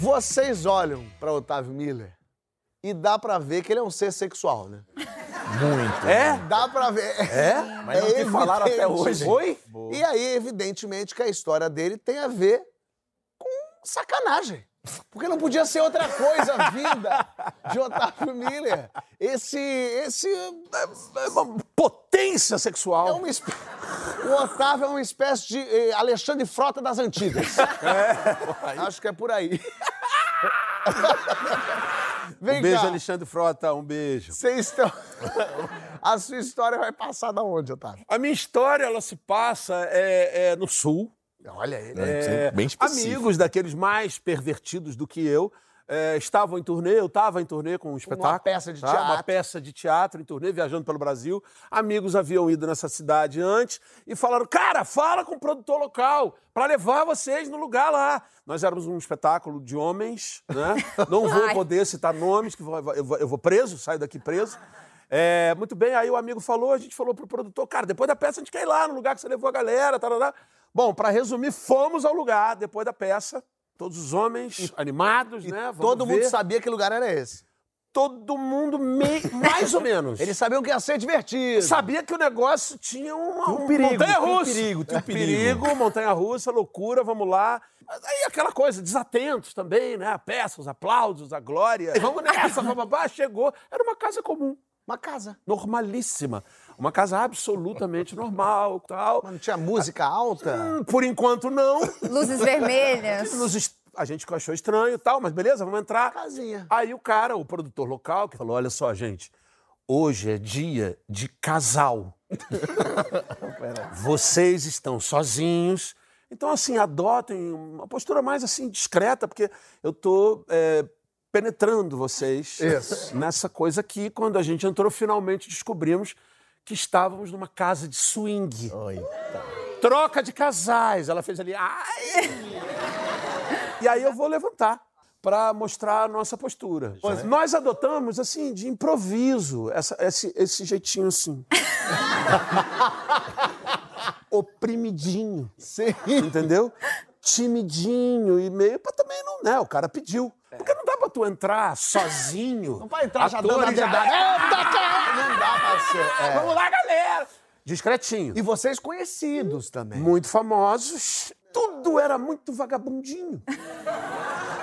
Vocês olham para Otávio Miller e dá pra ver que ele é um ser sexual, né? Muito. É? Dá pra ver. É? Mas não te falaram até evidente. hoje. Oi? E aí, evidentemente, que a história dele tem a ver com sacanagem. Porque não podia ser outra coisa a vida de Otávio Miller. Esse. Esse. É uma potência É sexual. uma espé- O Otávio é uma espécie de eh, Alexandre Frota das antigas. Acho que é por aí. Vem Um beijo, cá. Alexandre Frota, um beijo. Vocês estão. A sua história vai passar da onde, Otávio? A minha história, ela se passa é, é no Sul. Olha ele. É, bem específico. amigos daqueles mais pervertidos do que eu é, estavam em turnê, eu estava em turnê com um espetáculo. peça de tá? Uma teatro. peça de teatro em turnê, viajando pelo Brasil. Amigos haviam ido nessa cidade antes e falaram: cara, fala com o produtor local para levar vocês no lugar lá. Nós éramos um espetáculo de homens, né? Não vou poder citar nomes, que vou- eu vou, preso, saio daqui preso. É, muito bem, aí o amigo falou, a gente falou pro produtor, cara, depois da peça a gente quer ir lá no lugar que você levou a galera, tarará. Bom, para resumir, fomos ao lugar depois da peça, todos os homens animados, E né? Vamos todo mundo ver. sabia que lugar era esse. Todo mundo mei- mais ou menos. Eles sabiam que ia ser divertido. sabia que o negócio tinha uma, um perigo, montanha tinha um russa. perigo, tinha um É, perigo. montanha russa, loucura, vamos lá. Mas aí aquela coisa, desatentos também, né? A peça, os aplausos, a glória. E vamos nessa, bababá, chegou. Era uma casa comum, Uma casa. normalíssima. Uma casa absolutamente normal, tal. Mas não tinha música alta? Hum, Por enquanto, não. Luzes vermelhas. Est- A gente achou estranho e tal, mas beleza, vamos entrar. Casinha. Aí o cara, o produtor local, que falou: olha só, gente, hoje é dia de casal. Vocês estão sozinhos. Então, assim, adotem uma postura mais assim, discreta, porque eu tô é, penetrando vocês Isso. nessa coisa aqui. Quando a gente entrou, finalmente descobrimos que estávamos numa casa de swing. Troca de casais. Ela fez ali. Ai! E aí eu vou levantar para mostrar a nossa postura. Nós adotamos, assim, de improviso, essa- esse, esse jeitinho assim. Oprimidinho. Sim. Entendeu? Timidinho e meio pra também não, né? O cara pediu. Porque não dá pra tu entrar sozinho. Não vai entrar já dando a atores já- cara! Não dá pra ser. É. Vamos lá, galera! Discretinho. E vocês conhecidos também. muito famosos. Tudo era muito vagabundinho.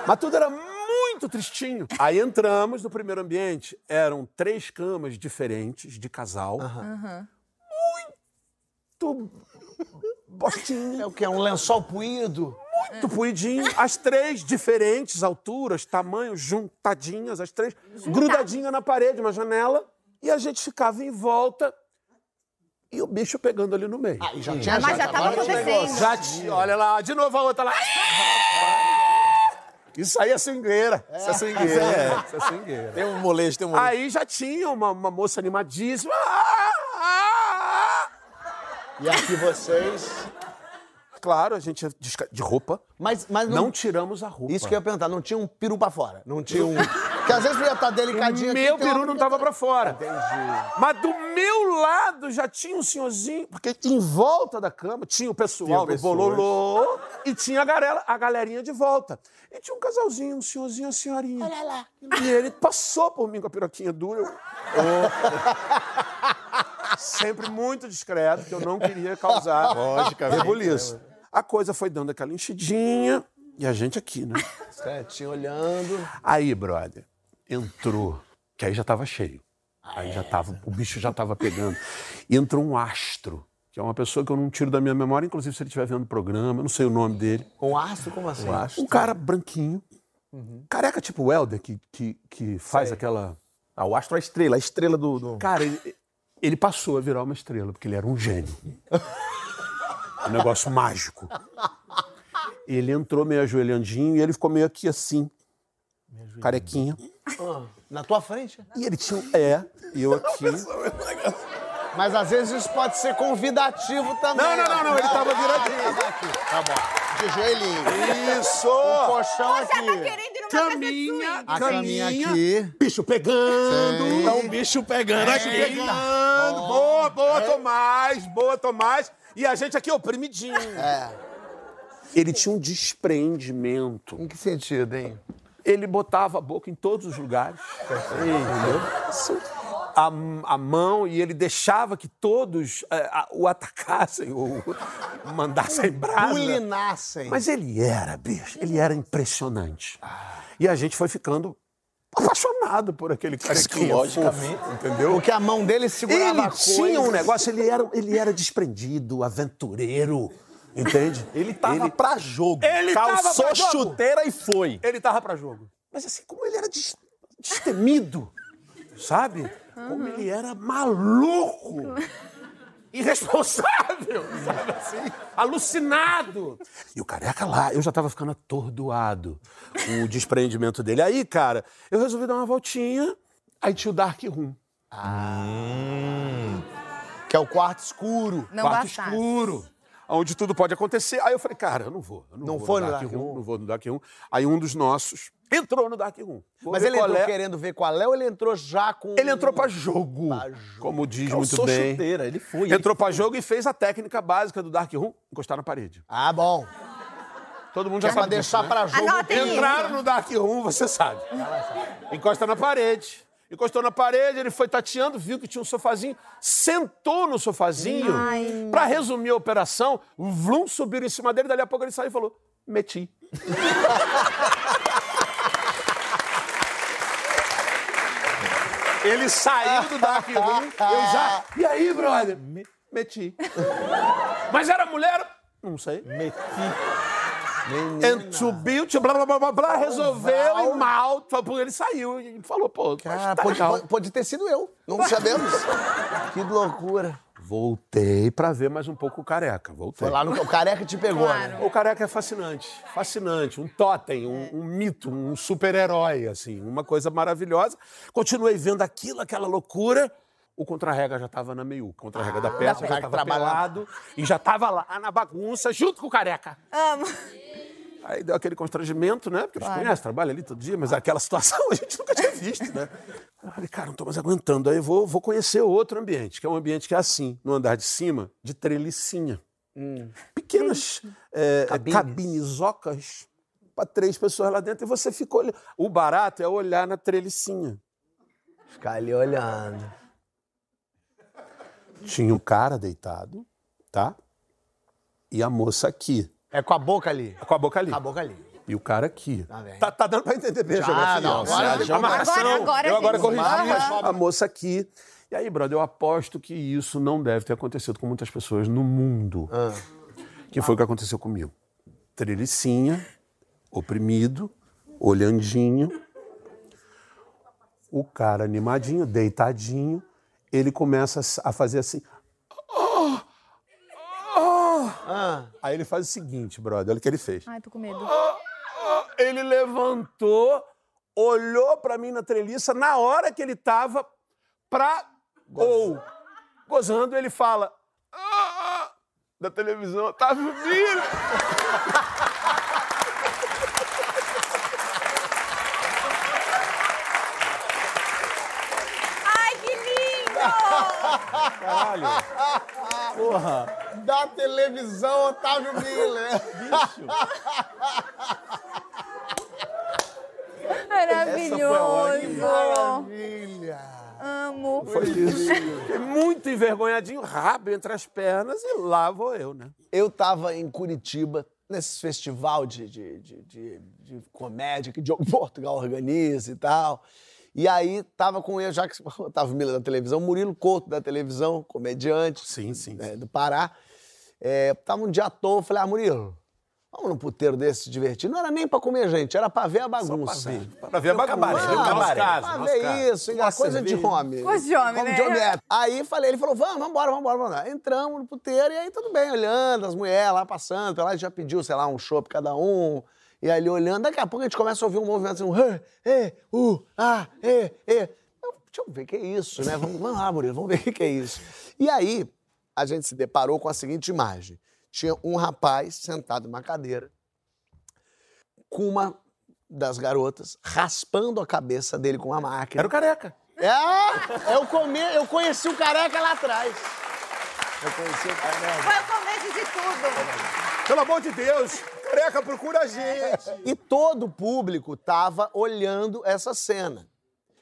Mas tudo era muito tristinho. Aí entramos no primeiro ambiente. Eram três camas diferentes de casal. Muito bostinha. É o que? É um lençol puído? Muito puidinho. As três diferentes alturas, tamanhos, juntadinhas, as três grudadinhas na parede, uma janela. E a gente ficava em volta e o bicho pegando ali no meio. E já tinha Mas já tava acontecendo. Já tinha, olha lá, de novo a outra lá. Isso aí é swingueira. Isso é swingueira. Isso é swingueira. Tem um molejo, tem um molejo. Aí já tinha uma, uma moça animadíssima. Ah, ah, ah. E aqui vocês. Claro, a gente ia desca- de roupa. Mas, mas não, Não tiramos a roupa. Isso que eu ia perguntar, não tinha um peru pra fora. Não tinha um. Porque às vezes podia estar delicadinho O aqui. meu peru não tava pra fora. Entendi. Mas do meu lado já tinha um senhorzinho, porque em volta da cama tinha o pessoal Tinha do bololô e tinha a, garela, a galerinha de volta. E tinha um casalzinho, um senhorzinho e uma senhorinha. Olha lá. E ele passou por mim com a piroquinha dura. Eu- Sempre muito discreto, que eu não queria causar rebuliço. A coisa foi dando aquela enchidinha e a gente aqui, né? Certinho, olhando. Aí, brother, entrou, que aí já tava cheio. Aí já tava, o bicho já tava pegando. E entrou um astro, que é uma pessoa que eu não tiro da minha memória, inclusive se ele estiver vendo o programa, eu não sei o nome dele. Um astro? Como assim? Um cara branquinho, careca tipo o Helder, que, que, que faz aquela... Ah, o astro é a estrela, a estrela do. do- Cara, ele, ele passou a virar uma estrela, porque ele era um gênio. um negócio mágico. Ele entrou meio ajoelhandinho e ele ficou meio aqui assim, carequinha. Ah, na tua frente? E ele tinha um... É, e eu aqui... Mas às vezes isso pode ser convidativo também. Não, não, não, não, ele tava viradinho. Aqui. Tá bom. De joelhinho. Isso! Um colchão Você tá aqui. querendo ir numa Caminha, A caminha caminha, aqui. bicho pegando. Sim. Tá um bicho pegando aqui. Pegando. Boa, boa, Tomás, boa, Tomás. E a gente aqui oprimidinho. É. Ele tinha um desprendimento. Em que sentido, hein? Ele botava a boca em todos os lugares. Entendeu? A, a mão e ele deixava que todos eh, a- o atacassem ou mandassem brasa. Bulinassem. Mas ele era, bicho, ele era impressionante. E a gente foi ficando apaixonado por aquele carequinha Psicologicamente. fofo, entendeu? Porque a mão dele segurava Ele a coisa. tinha um negócio, ele era, ele era desprendido, aventureiro, entende? Ele tava pra jogo. Ele tava Calçou pra jogo. chuteira e foi. Ele tava pra jogo. Mas assim, como ele era des- destemido, sabe? Como ele era maluco, irresponsável, sabe assim? Alucinado. E o careca lá, eu já tava ficando atordoado com o despreendimento dele. Aí, cara, eu resolvi dar uma voltinha, aí tinha o Dark Room. Que é o quarto escuro. Não quarto bastasse. escuro. Onde tudo pode acontecer. Aí eu falei, cara, eu não vou. Eu não, Não vou foi no no Dark, Dark Room, Room? Não vou no Dark Room. Aí um dos nossos entrou no Dark Room. Vou Mas ele entrou é. querendo ver qual é ou ele entrou já com. Ele entrou pra jogo, Pra jogo. como diz Calçou muito bem. chuteira, ele foi. Entrou pra jogo e fez a técnica básica do Dark Room, encostar na parede. Ah, bom. Todo mundo já sabe disso, deixar né? pra jogo. Anotem isso. Entraram no Dark Room, você sabe. Encosta na parede. Encostou na parede, ele foi tateando, viu que tinha um sofazinho, sentou no sofazinho. Pra resumir a operação, o Vlum subiram em cima dele, dali a pouco ele saiu e falou: meti. ele saiu do Dark Room, eu já. E aí, brother? Me- Meti. Mas era mulher? Não sei. Meti. And to build, blá, blá, blá, blá, blá, resolveu e mal. Ele saiu e falou, pô, Cara, tá pode, pode- pode ter sido eu. Não sabemos. que loucura. Voltei pra ver mais um pouco o careca. Voltei. Foi lá no. O careca te pegou, né? O careca é fascinante, fascinante, um totem, um, um mito, um super-herói, assim, uma coisa maravilhosa. Continuei vendo aquilo, aquela loucura. O contra-rega já estava na meiuca. O contra-rega da peça já estava trabalhava. pelado e já estava lá na bagunça, junto com o careca. Amo. Aí deu aquele constrangimento, né? Porque a gente conhece, trabalha ali todo dia, mas aquela situação a gente nunca tinha visto, né? Eu falei, cara, não tô mais aguentando. Aí vou, vou conhecer outro ambiente, que é um ambiente que é assim, no andar de cima, de trelicinha. Pequenas é, Cabines. cabinezocas para três pessoas lá dentro e você fica olhando. O barato é olhar na trelicinha. Ficar ali olhando. Tinha um cara deitado, tá? E a moça aqui, É com a boca ali. com a boca ali. Com a boca ali. E o cara aqui. Tá. Tá, tá dando pra entender bem a Já, geografia. não, agora- a amarração. Agora- agora eu a agora corrigi. A moça aqui. E aí, brother, eu aposto que isso não deve ter acontecido com muitas pessoas no mundo. Ah. Que foi o que aconteceu comigo. Trelicinha, oprimido, olhandinho. O cara animadinho, deitadinho. Ele começa a fazer assim. Ah, Aí ele faz o seguinte, brother, olha o que ele fez. Ai, tô com medo. Ele levantou, olhou pra mim na treliça, na hora que ele tava pra. Ou gozando, ele fala. "Ah, da televisão, tá vindo. Ai, que lindo! Caralho. Da televisão, Otávio Miller. Maravilhoso! Maravilha. Amo. Foi isso. Muito envergonhadinho, rabo entre as pernas, e lá vou eu, né? Eu tava em Curitiba, nesse festival de, de, de, de- de comédia que Diogo Portugal organiza e tal. E aí tava com ele, já que o Otávio Miller da televisão, Murilo Couto da televisão, comediante Sim, sim. né, do Pará. É, tava um dia à toa, eu falei, ah, Murilo, Vamos num puteiro desse se divertir. Não era nem pra comer gente, era pra ver a bagunça. Pra ver a bagunça. cabaré, No nosso cabaré. caso, Pra ver caso. isso, Uma coisa de homem. Coisa de homem, Como né? de homem é. Aí falei, ele falou, vamos, vambora, vambora, vambora. Entramos no puteiro e aí tudo bem, olhando, as mulheres lá passando, lá a gente já pediu, sei lá, um chopp cada um. E ali olhando, daqui a pouco a gente começa a ouvir um movimento assim, um "Ê, ê, u, ah, ê. Eu, Deixa eu ver o que é isso, né? Vamos, vamos lá, Murilo, vamos ver o que é isso. E aí, a gente se deparou com a seguinte imagem. Tinha um rapaz sentado numa cadeira, com uma das garotas raspando a cabeça dele com uma máquina. Era o careca. É, eu, come, eu conheci o careca lá atrás. Eu conheci o careca. Foi o começo de tudo. Pelo amor de Deus, careca, procura a gente. E todo o público tava olhando essa cena.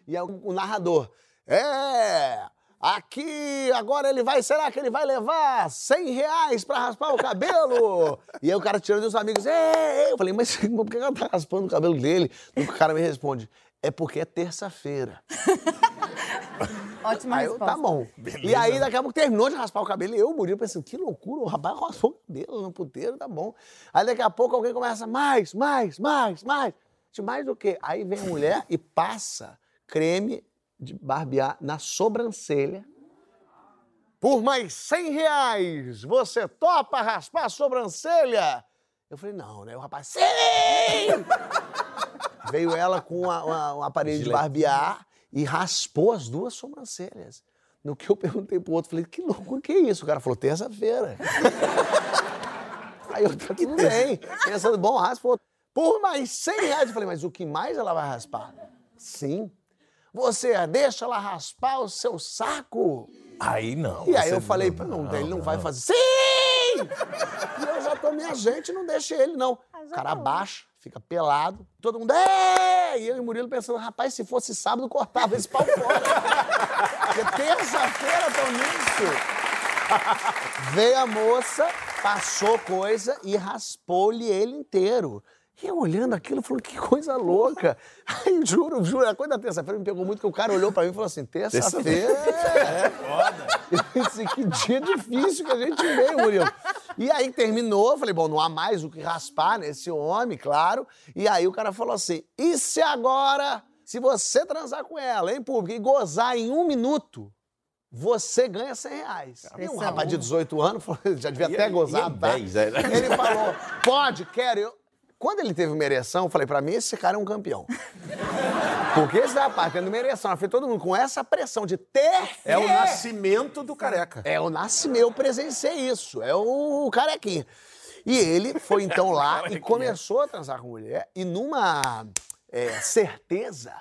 E o narrador, é, aqui agora ele vai, será que ele vai levar 100 reais pra raspar o cabelo? e aí o cara tirando os amigos, é, eu falei, mas por que ela tá raspando o cabelo dele? E o cara me responde, é porque é terça-feira. Ótima Aí eu, resposta. tá bom. E aí, daqui a pouco terminou de raspar o cabelo e eu, Murilo, pensando, que loucura, o rapaz raspou o cabelo no puteiro, tá bom. Aí daqui a pouco alguém começa, mais, mais, mais, mais. De mais do quê? Aí vem a mulher e passa creme de barbear na sobrancelha. Por mais 100 reais, você topa raspar a sobrancelha? Eu falei, não, né? O rapaz, sim! Veio ela com uma- uma- um aparelho de barbear e raspou as duas sobrancelhas. No que eu perguntei pro outro, falei, que loucura, que é isso? O cara falou, terça-feira. Aí eu, tá tudo bem. Pensando, bom, raspou. Por mais 100 reais. Eu falei, mas o que mais ela vai raspar? Sim. Você deixa ela raspar o seu saco? Aí não. E aí eu falei, pô, não, ele não vai fazer. Sim! E eu já tô minha gente, não deixa ele, não. O cara abaixa, fica pelado, todo mundo. "É!" E eu e o Murilo pensando, rapaz, se fosse sábado, cortava esse pau fora. Porque terça-feira tô nisso. Veio a moça, passou coisa e raspou-lhe ele inteiro. E eu olhando aquilo, falando, que coisa louca. Aí, juro, juro, a coisa da terça-feira me pegou muito, que o cara olhou pra mim e falou assim, terça-feira é foda. Eu que dia difícil que a gente veio, Murilo. E aí terminou, falei, bom, não há mais o que raspar nesse homem, claro. E aí o cara falou assim, e se agora, se você transar com ela em público e gozar em um minuto, você ganha 100 reais. E um é rapaz de bom. 18 anos falou, já devia até e gozar, é tá? 10, é? Ele falou, pode, quero. Eu... Quando ele teve uma ereção, eu falei, pra mim, esse cara é um campeão. Porque esse rapaz tendo uma ereção na frente de todo mundo, com essa pressão de ter... É o nascimento do careca. É o nascimento, eu presenciei isso. É o carequinha. E ele foi então lá e começou a transar com a mulher e numa é, certeza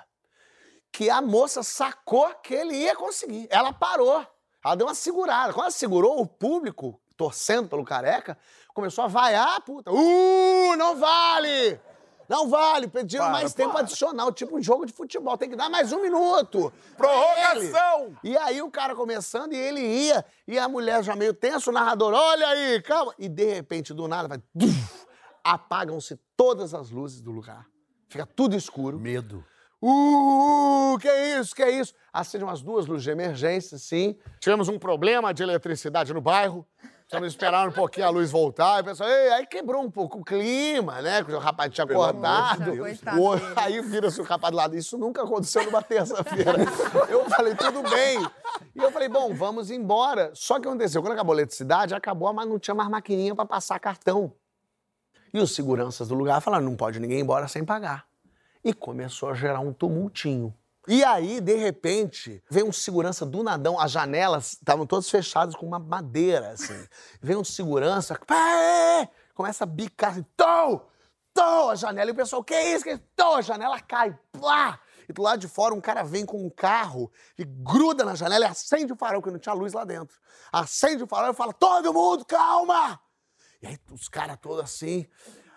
que a moça sacou que ele ia conseguir. Ela parou. Ela deu uma segurada. Quando ela segurou, o público, torcendo pelo careca, começou a vaiar, puta. Uh, não vale! Não vale, pediram Para, mais tempo para. adicional, tipo um jogo de futebol, tem que dar mais um minuto. Prorrogação! E aí o cara começando e ele ia, e a mulher já meio tenso, o narrador, olha aí, calma. E de repente, do nada, vai. Apagam-se todas as luzes do lugar. Fica tudo escuro. Medo. Uh, que isso, que isso? Acende umas duas luzes de emergência, sim. Tivemos um problema de eletricidade no bairro. Precisamos esperar um pouquinho a luz voltar. E o pessoal, "Ei", aí quebrou um pouco o clima, né? O rapaz tinha acordado. O- aí vira-se o rapaz do lado. Isso nunca aconteceu numa terça-feira. eu falei, tudo bem. E eu falei, bom, vamos embora. Só que aconteceu, quando acabou a eletricidade, acabou, mas não tinha mais maquininha pra passar cartão. E os seguranças do lugar falaram, não pode ninguém ir embora sem pagar. E começou a gerar um tumultinho. E aí, de repente, veio um segurança do nadão, as janelas estavam todas fechadas com uma madeira, assim. Veio um segurança, pé, começa a bicar, assim, tom, tom, a janela. E o pessoal, que isso, que isso? Tom, a janela cai, plá. E do lado de fora, um cara vem com um carro e gruda na janela e acende o farol, porque não tinha luz lá dentro. Acende o farol e fala, todo mundo, calma! E aí os caras todos assim,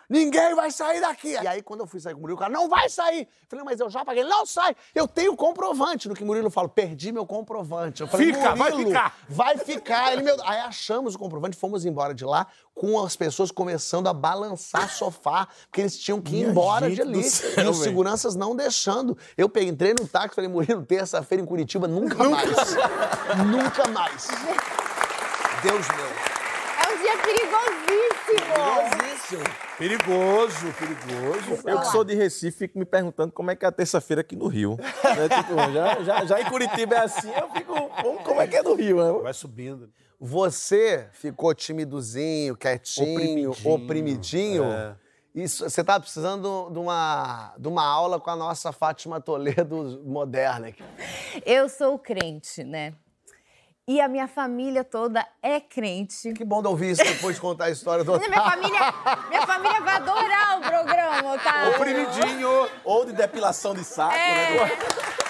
ninguém vai sair daqui. E aí quando eu fui sair com o Murilo, o cara, não vai sair. Eu falei, mas eu já paguei. Não sai, eu tenho comprovante. No que o Murilo fala, perdi meu comprovante. Eu falei, Fica, vai "Murilo, ficar." Vai ficar. Ele, meu... Aí achamos o comprovante, fomos embora de lá com as pessoas começando a balançar sofá, porque eles tinham que ir Minha embora de ali. céu, e os seguranças não deixando. Eu peguei, entrei no táxi e falei, Murilo, terça-feira em Curitiba, nunca mais. nunca mais. Deus meu. É um dia perigosíssimo. Fácil. Perigoso, perigoso. Eu que sou de Recife, fico me perguntando como é que é a terça-feira aqui no Rio. Né? Tipo, já, já, já em Curitiba é assim, eu fico, como, como é que é no Rio? Né? Vai subindo. Você ficou timidozinho, quietinho, oprimidinho. Oprimidinho, é. Isso, você tá precisando de uma, de uma aula com a nossa Fátima Toledo moderna aqui. Eu sou crente, né? E a minha família toda é crente. Que bom de ouvir isso depois de contar a história do Minha família, minha família vai adorar o programa, Otávio. Oprimidinho. Ou de depilação de saco, É. né?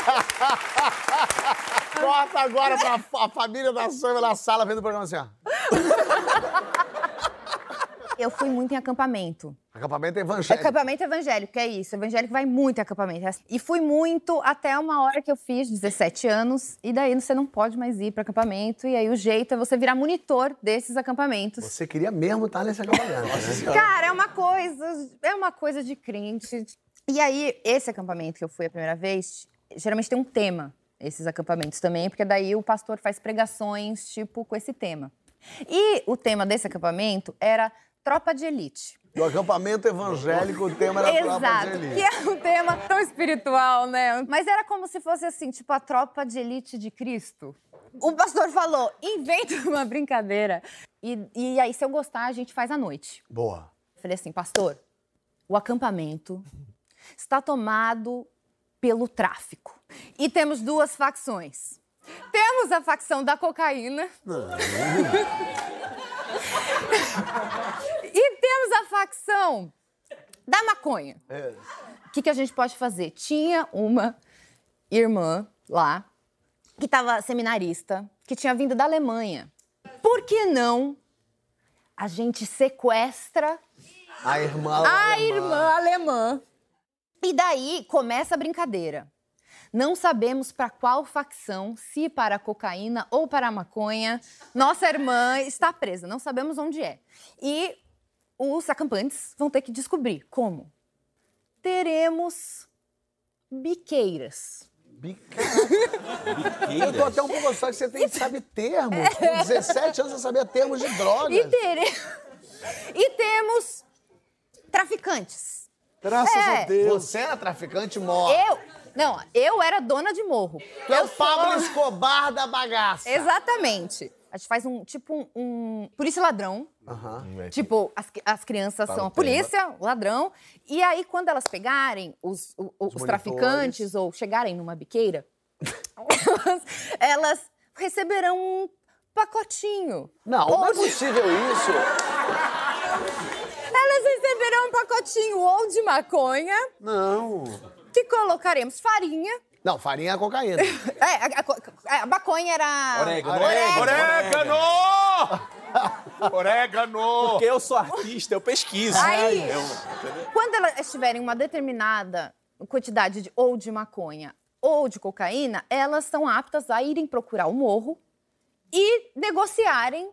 Corta agora pra a família da Sônia na sala vendo o programa assim, ó. Eu fui muito em acampamento. Acampamento evangélico. Acampamento evangélico, que é isso. Evangélico vai muito em acampamento. E fui muito até uma hora que eu fiz, 17 anos, e daí você não pode mais ir para acampamento. E aí o jeito é você virar monitor desses acampamentos. Você queria mesmo estar nesse acampamento, né? Cara, é uma coisa, é uma coisa de crente. E aí, esse acampamento que eu fui a primeira vez, geralmente tem um tema, esses acampamentos também, porque daí o pastor faz pregações, tipo, com esse tema. E o tema desse acampamento era tropa de elite. Do acampamento evangélico, o tema era tropa de Exato, elite. que é um tema tão espiritual, né? Mas era como se fosse assim, tipo a tropa de elite de Cristo. O pastor falou, inventa uma brincadeira. E, e aí, se eu gostar, a gente faz à noite. Boa. Eu falei assim, pastor, o acampamento está tomado pelo tráfico. E temos duas facções. Temos a facção da cocaína. a facção da maconha. É. O que, que a gente pode fazer? Tinha uma irmã lá que estava seminarista, que tinha vindo da Alemanha. Por que não a gente sequestra A irmã a alemã. irmã alemã. E daí começa a brincadeira. Não sabemos para qual facção, se para a cocaína ou para a maconha, nossa irmã está presa. Não sabemos onde é. E os acampantes vão ter que descobrir como. Teremos biqueiras. Bica- Eu tô até um pouco assustado que você tem, sabe termos. Com 17 anos você sabia termos de drogas. E, tere... e temos traficantes. Graças É. a Deus. Você era traficante mó. Eu. Não, eu era dona de morro. Tu é eu o Pablo sou- Escobar da bagaça. Exatamente. A gente faz um tipo um, um polícia ladrão. Aham. Tipo, as, as crianças são a polícia, o ladrão. E aí, quando elas pegarem os, o- os, monitores. traficantes ou chegarem numa biqueira, elas, elas receberão um pacotinho. Não, Ou não é possível isso. Elas receberão um pacotinho ou de maconha, Não. que colocaremos farinha. Não, farinha é cocaína. É, a, a co- a maconha era. Orégano. Orégano! Orégano! Porque eu sou artista, eu pesquiso. Aí, Eu- quando elas estiverem uma determinada quantidade de, ou de maconha ou de cocaína, elas são aptas a irem procurar o morro e negociarem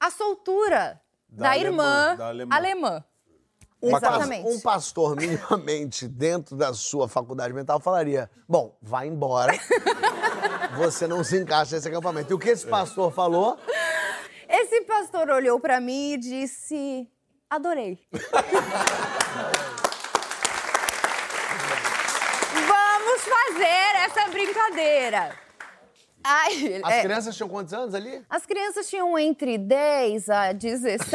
a soltura da, Da alemã, irmã da alemã. alemã. Um Exatamente. Um pastor, minimamente, dentro da sua faculdade mental, falaria: Bom, vai embora. Você não se encaixa nesse acampamento. E o que esse pastor falou? Esse pastor olhou pra mim e disse: Adorei. Vamos fazer essa brincadeira. Ai, As é, crianças tinham quantos anos ali? as crianças tinham entre 10 a 17.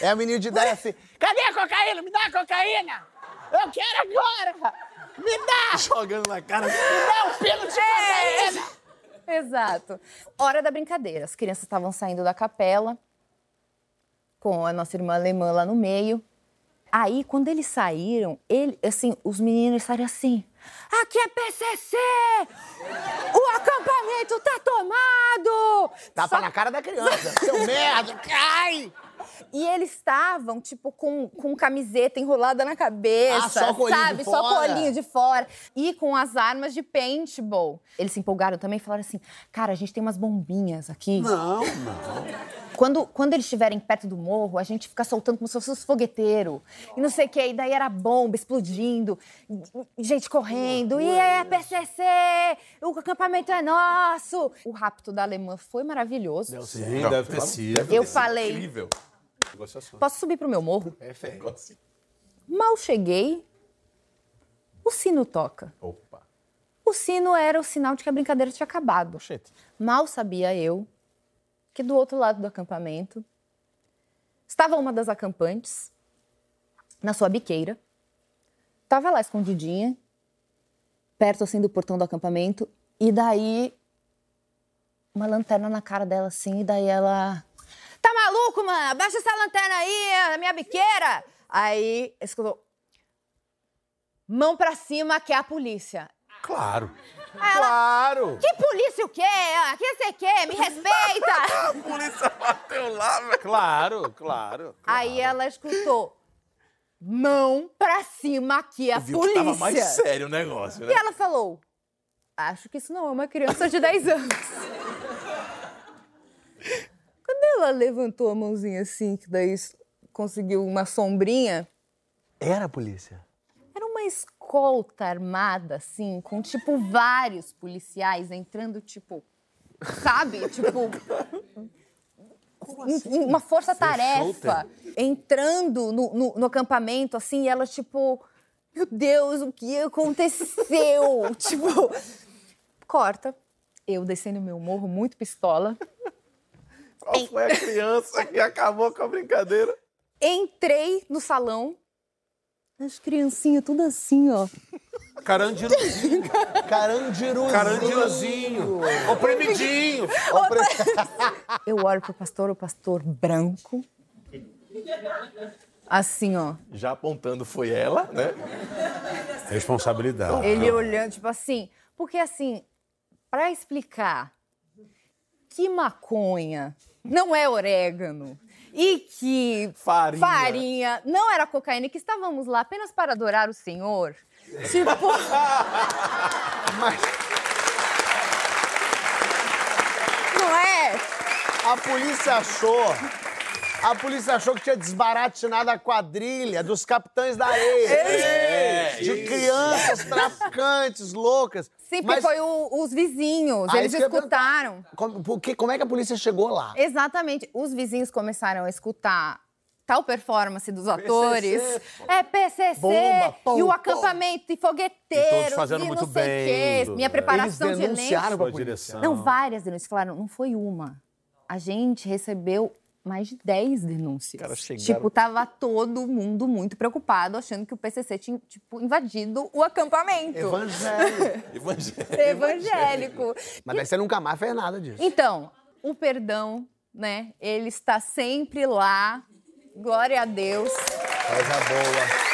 É a menina de 10 assim: Cadê a cocaína? Me dá a cocaína! Eu quero agora! Me dá! Jogando na cara. Me dá um pino de cocaína! Exato. Hora da brincadeira. As crianças estavam saindo da capela com a nossa irmã alemã lá no meio. Aí, quando eles saíram, ele, assim, os meninos saíram assim: aqui é PCC! O acampamento tá tomado! Tapa Só- na cara da criança. Seu merda! Cai! E eles estavam, tipo, com, com camiseta enrolada na cabeça, Ah, só colinho de sabe? Só fora. colinho de fora. E com as armas de paintball. Eles se empolgaram também e falaram assim, cara, a gente tem umas bombinhas aqui. Não, não. Quando, quando eles estiverem perto do morro, a gente fica soltando como se fosse os fogueteiros. E não sei o quê. E daí era bomba explodindo, gente correndo. E é PCC! O acampamento é nosso! O rapto da alemã foi maravilhoso. Sim, deve ter sido. Eu falei, Incrível. Negociação. Posso subir pro meu morro? É fé. Mal cheguei, o sino toca. Opa. O sino era o sinal de que a brincadeira tinha acabado. Oxente. Mal sabia eu que do outro lado do acampamento estava uma das acampantes na sua biqueira. Estava lá escondidinha, perto assim do portão do acampamento, e daí uma lanterna na cara dela assim, e daí ela Tá maluco, mano? Abaixa essa lanterna aí, a minha biqueira. Aí escutou Mão pra cima que é a polícia. Claro. Ela, Claro. que polícia o quê? Ah, que você quer? Me respeita! A polícia bateu lá, velho. Claro, claro. Aí ela escutou: mão pra cima aqui, a Viu polícia. que tava mais sério o negócio, E né? ela falou: acho que isso não é uma criança de 10 anos. Ela levantou a mãozinha assim, que daí conseguiu uma sombrinha, Era a polícia. era uma escolta armada, assim, com tipo vários policiais entrando, tipo, sabe? Tipo. em Uma força-tarefa entrando no, no, no acampamento, assim, e ela, tipo, meu Deus, o que aconteceu? tipo, corta. Eu descendo meu morro, muito pistola. Qual foi a criança que acabou com a brincadeira? Entrei no salão, as criancinhas tudo assim, ó. Carandiruzinho. Carandiruzinho. Carandiruzinho. Oprimidinho. Eu olho pro pastor, o pastor branco. Assim, ó. Já apontando foi ela, né? Responsabilidade. Ele olhando, tipo assim. Porque, assim, pra explicar que maconha não é orégano e que Farinha. farinha não era cocaína e que estávamos lá apenas para adorar o Senhor. Tipo. Não é? A polícia achou. A polícia achou que tinha desbaratinado a quadrilha dos capitães da areia. É, de crianças traficantes, loucas. Sim, porque Mas foi o- os vizinhos, Ah, eles eu escutaram. como, por que- como é que a polícia chegou lá? Exatamente. Os vizinhos começaram a escutar tal performance dos atores. É PCC. Bomba, pum, e o acampamento, e fogueteiros. E todos fazendo e muito não sei bem, quê. Minha preparação Eles de elenco. denunciaram polícia. direção. Não, várias denúncias. Falaram, não foi uma. A gente recebeu mais de 10 denúncias. Cara, chegaram- Tipo, tava todo mundo muito preocupado, achando que o PCC tinha, tipo, invadido o acampamento. Evangélico. Evangélico. Mas daí você nunca mais fez nada disso. Então, o perdão, né? Ele está sempre lá. Glória a Deus. Coisa boa.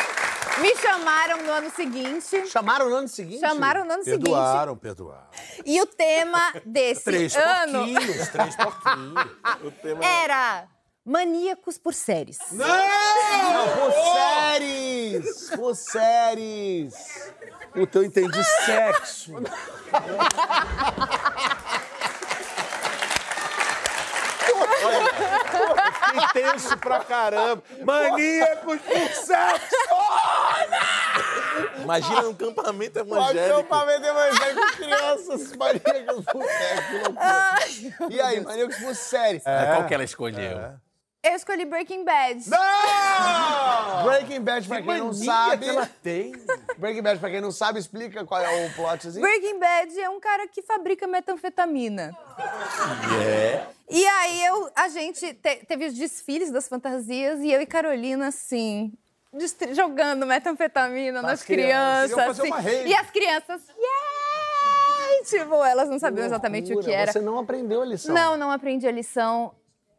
Me chamaram no ano seguinte. Chamaram no ano seguinte? Chamaram no ano seguinte. Perdoaram, perdoaram. E o tema desse Três ano porquinhos, três porquinhos. O tema era maníacos por séries. Não, por séries! Por séries! O teu entendi sexo. Fiquei tenso pra caramba. Maníacos por sexo! Imagina um acampamento ser um evangélico. pavê evangélico com crianças série. Que loucura. E aí, maníacos por série? É, Qual que ela escolheu? Eu escolhi Breaking Bad. Breaking Bad, pra quem não sabe. que ela tem. Breaking Bad, pra quem não sabe, explica qual é o plotzinho. Breaking Bad é um cara que fabrica metanfetamina. É. E aí eu, a gente te- teve os desfiles das fantasias e eu e Carolina, assim, jogando metanfetamina nas crianças. crianças. Fazer assim. uma rave. e as crianças, yay! Tipo, elas não sabiam exatamente o que era. Você não aprendeu a lição. Não, não aprendi a lição.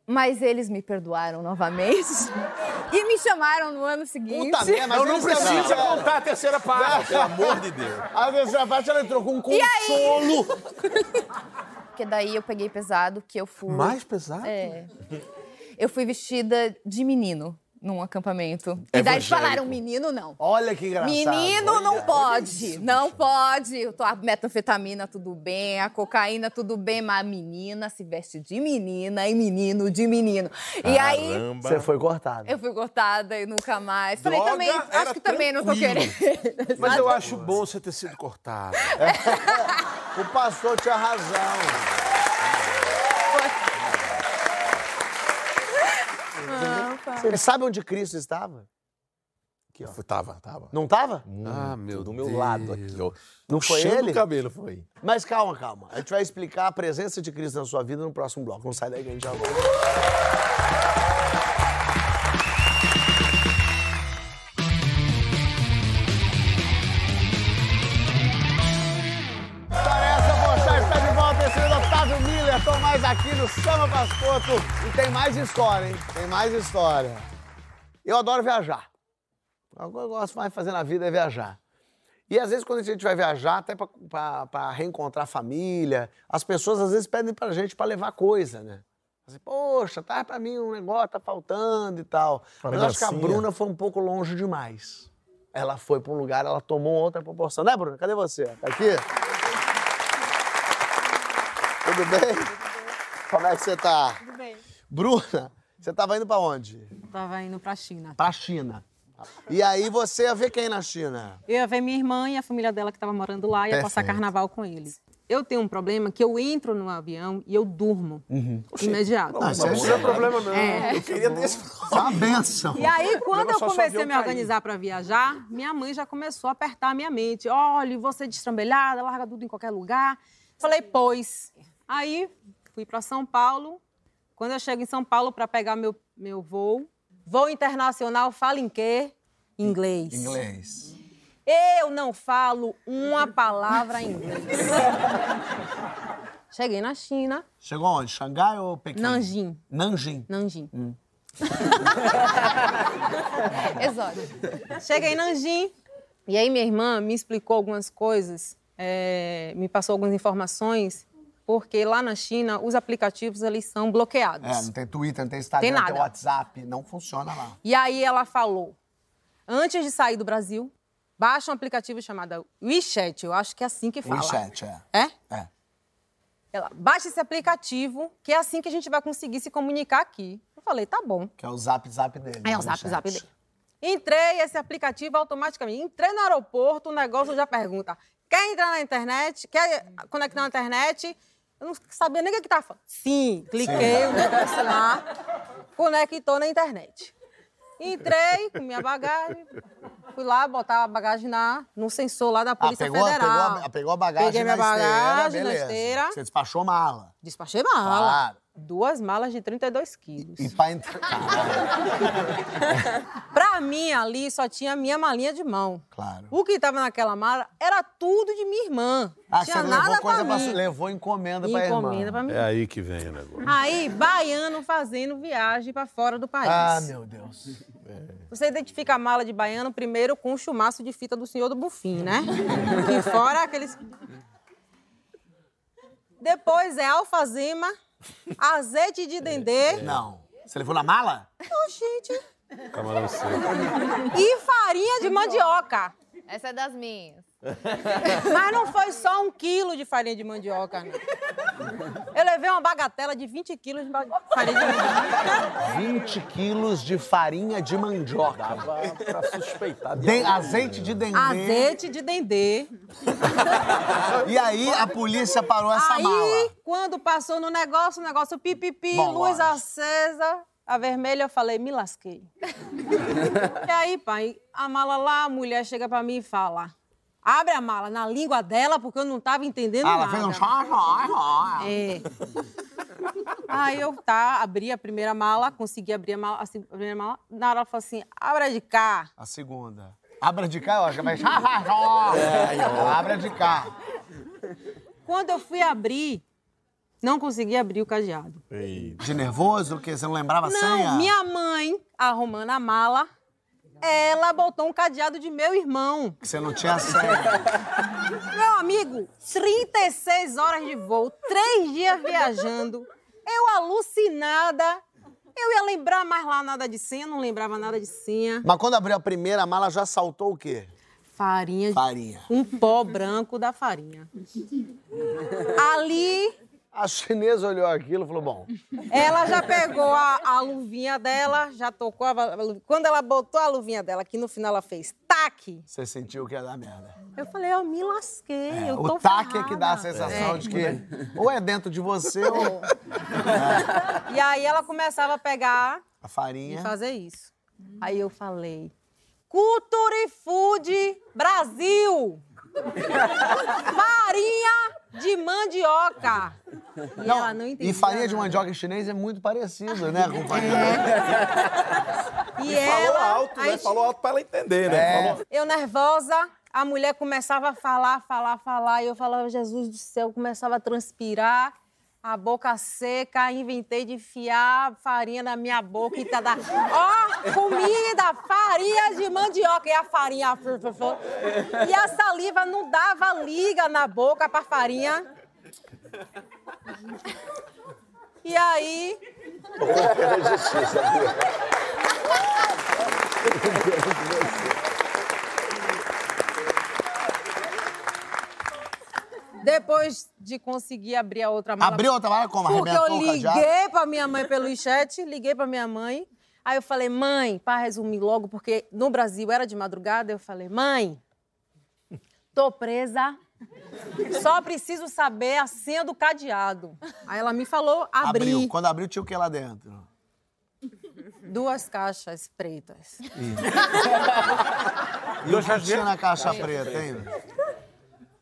Mas eles me perdoaram novamente. e me chamaram no ano seguinte. Puta merda, mas Não, não precisa também- contar a terceira parte. Pelo amor de Deus. A terceira parte ela entrou com um consolo. Porque daí eu peguei pesado, que eu fui. Mais pesado? É. Eu fui vestida de menino num acampamento. E daí eles falaram, menino não. Olha que engraçado. Menino não pode, não pode. A metanfetamina tudo bem, a cocaína tudo bem, mas a menina se veste de menina e menino de menino. E aí Caramba. Você foi cortado. eu fui cortada e nunca mais. Falei Droga também, era acho que também não tô tranquilo. querendo. Mas eu acho bom você ter sido cortado. O pastor tinha razão. Ele sabe onde Cristo estava? Aqui, ó. Tava, tava. Não tava? Ah, meu Do meu Deus. lado aqui, ó. Não foi Puxando ele? o cabelo, foi. Mas calma, calma. A gente vai explicar a presença de Cristo na sua vida no próximo bloco. Não sai daí que a gente já volta. No Samba Pascoto. E tem mais história, hein? Tem mais história. Eu adoro viajar. O que eu gosto mais de fazer na vida é viajar. E às vezes, quando a gente vai viajar, até para reencontrar a família, as pessoas às vezes pedem pra gente para levar coisa, né? Assim, Poxa, tá pra mim um negócio, tá faltando e tal. Uma Mas eu acho que a. Bruna foi um pouco longe demais. Ela foi pra um lugar, ela tomou outra proporção. Né, Bruna? Cadê você? Tá aqui? Tudo bem? Como é que você tá? Tudo bem. Bruna, você tava indo pra onde? Tava indo pra China. Pra China. E aí você ia ver quem na China? Eu ia ver minha irmã e a família dela que tava morando lá e ia passar carnaval com eles. Eu tenho um problema que eu entro no avião e eu durmo imediato. Não, isso não é problema, não. É. Eu queria ter esse... é uma benção. E aí, quando eu o comecei a me organizar para viajar, minha mãe já começou a apertar a minha mente. Olha, você destrambelhada, larga tudo em qualquer lugar. Falei, pois. Aí, fui para São Paulo. Quando eu chego em São Paulo para pegar meu, meu voo, voo internacional, fala em quê? Inglês. Inglês. Eu não falo uma palavra em inglês. Cheguei na China, Chegou onde? Xangai ou Pequim? Nanjing. Nanjing. Nanjing. Exótico. Cheguei em Nanjing. E aí minha irmã me explicou algumas coisas, é, me passou algumas informações, porque lá na China os aplicativos eles são bloqueados. É, não tem Twitter, não tem Instagram, Tem não nada. tem WhatsApp. Não funciona lá. E aí ela falou, antes de sair do Brasil, baixa um aplicativo chamado WeChat, eu acho que é assim que fala. WeChat, é. É? É. Ela, baixa esse aplicativo, que é assim que a gente vai conseguir se comunicar aqui. Eu falei, tá bom. Que é o zap zap dele. É né, o zap WeChat. zap dele. Entrei, esse aplicativo automaticamente. Entrei no aeroporto, o negócio já pergunta: quer entrar na internet? Quer conectar na internet? Eu não sabia nem o que que tava falando. Sim, cliquei o negócio lá, conectou na internet. Entrei com minha bagagem, fui lá botar a bagagem na, no sensor lá da Ah, Polícia pegou, Federal. pegou, a, pegou a bagagem Peguei minha bagagem esteira, na esteira. Você despachou mala. Despachei mala. Claro. Duas malas de 32 quilos. E pra entrar... Pra mim, ali, só tinha a minha malinha de mão. Claro. O que estava naquela mala era tudo de minha irmã. Ah, tinha você nada levou coisa pra pra... mim. Levou encomenda pra Encomenda irmã. pra mim. É aí que vem o negócio. Aí, baiano fazendo viagem pra fora do país. Ah, meu Deus. Você identifica a mala de baiano primeiro com o chumaço de fita do senhor do Bufim, né? e fora aqueles... Depois é alfazema, azeite de dendê. Não. Você levou na mala? Oh, gente. Camarão seco. E farinha de mandioca. Essa é das minhas. Mas não foi só um quilo de farinha de mandioca, não. Eu levei uma bagatela de 20 quilos de farinha de mandioca. 20 quilos de farinha de mandioca. Pra suspeitar. de azeite de dendê. Azeite de dendê. E aí a polícia parou essa Aí, mala. quando passou no negócio, o negócio pipipi, Bom, luz lógico. acesa, a vermelha, eu falei, me lasquei. e aí, pai, a mala lá, a mulher chega pra mim e fala, abre a mala na língua dela, porque eu não tava entendendo Ah, ela nada. fez um chá, chá, chá. É. Aí eu tá, abri a primeira mala, consegui abrir a, mala, a primeira mala. Na hora ela falou assim: abra de cá. A segunda. Abra de cá, eu acho que vai... chá, chá, chá. Ela abre a de cá. Quando eu fui abrir, não consegui abrir o cadeado. De nervoso? O quê? Você não lembrava a senha? Não, minha mãe, arrumando a mala, ela botou um cadeado de meu irmão. Que você não tinha senha. Meu amigo, 36 horas de voo, três dias viajando, eu alucinada. Eu ia lembrar mais lá nada de senha, não lembrava nada de senha. Mas quando abriu a primeira mala, já saltou o quê? Farinha Farinha. um pó branco da farinha. Ali, A chinesa olhou aquilo e falou, bom, ela já pegou a, a luvinha dela, já tocou a, a. Quando ela botou a luvinha dela, que no final ela fez taque, você sentiu que ia dar merda. eu falei, eu me lasquei, É, eu o taque é que dá a sensação de que ou é dentro de você ou... E aí ela começava a pegar A farinha. de fazer isso. Aí eu falei, Cultura e Food Brasil! farinha de mandioca! E ela não entendia e farinha de mandioca em chinês é muito parecido, né? Com farinha. E Falou ela, alto, aí né? Falou alto pra ela entender, né? É. Falou... Eu nervosa, a mulher começava a falar, falar, falar, e eu falava, Jesus do céu, começava a transpirar, a boca seca, inventei de enfiar farinha na minha boca e tá da... Ó, comida, farinha de mandioca, e a farinha... E a saliva não dava liga na boca pra farinha. E aí... Depois de conseguir abrir a outra mala... Abriu outra mala como? Porque Arrebentou eu liguei pra minha mãe pelo chat, liguei pra minha mãe. Aí eu falei, mãe, para resumir logo, porque no Brasil era de madrugada, eu falei, mãe, tô presa, só preciso saber a senha do cadeado. Aí ela me falou, abri Abriu. Quando abriu, tinha o que lá dentro? duas caixas pretas. E o que tinha na caixa preta, hein?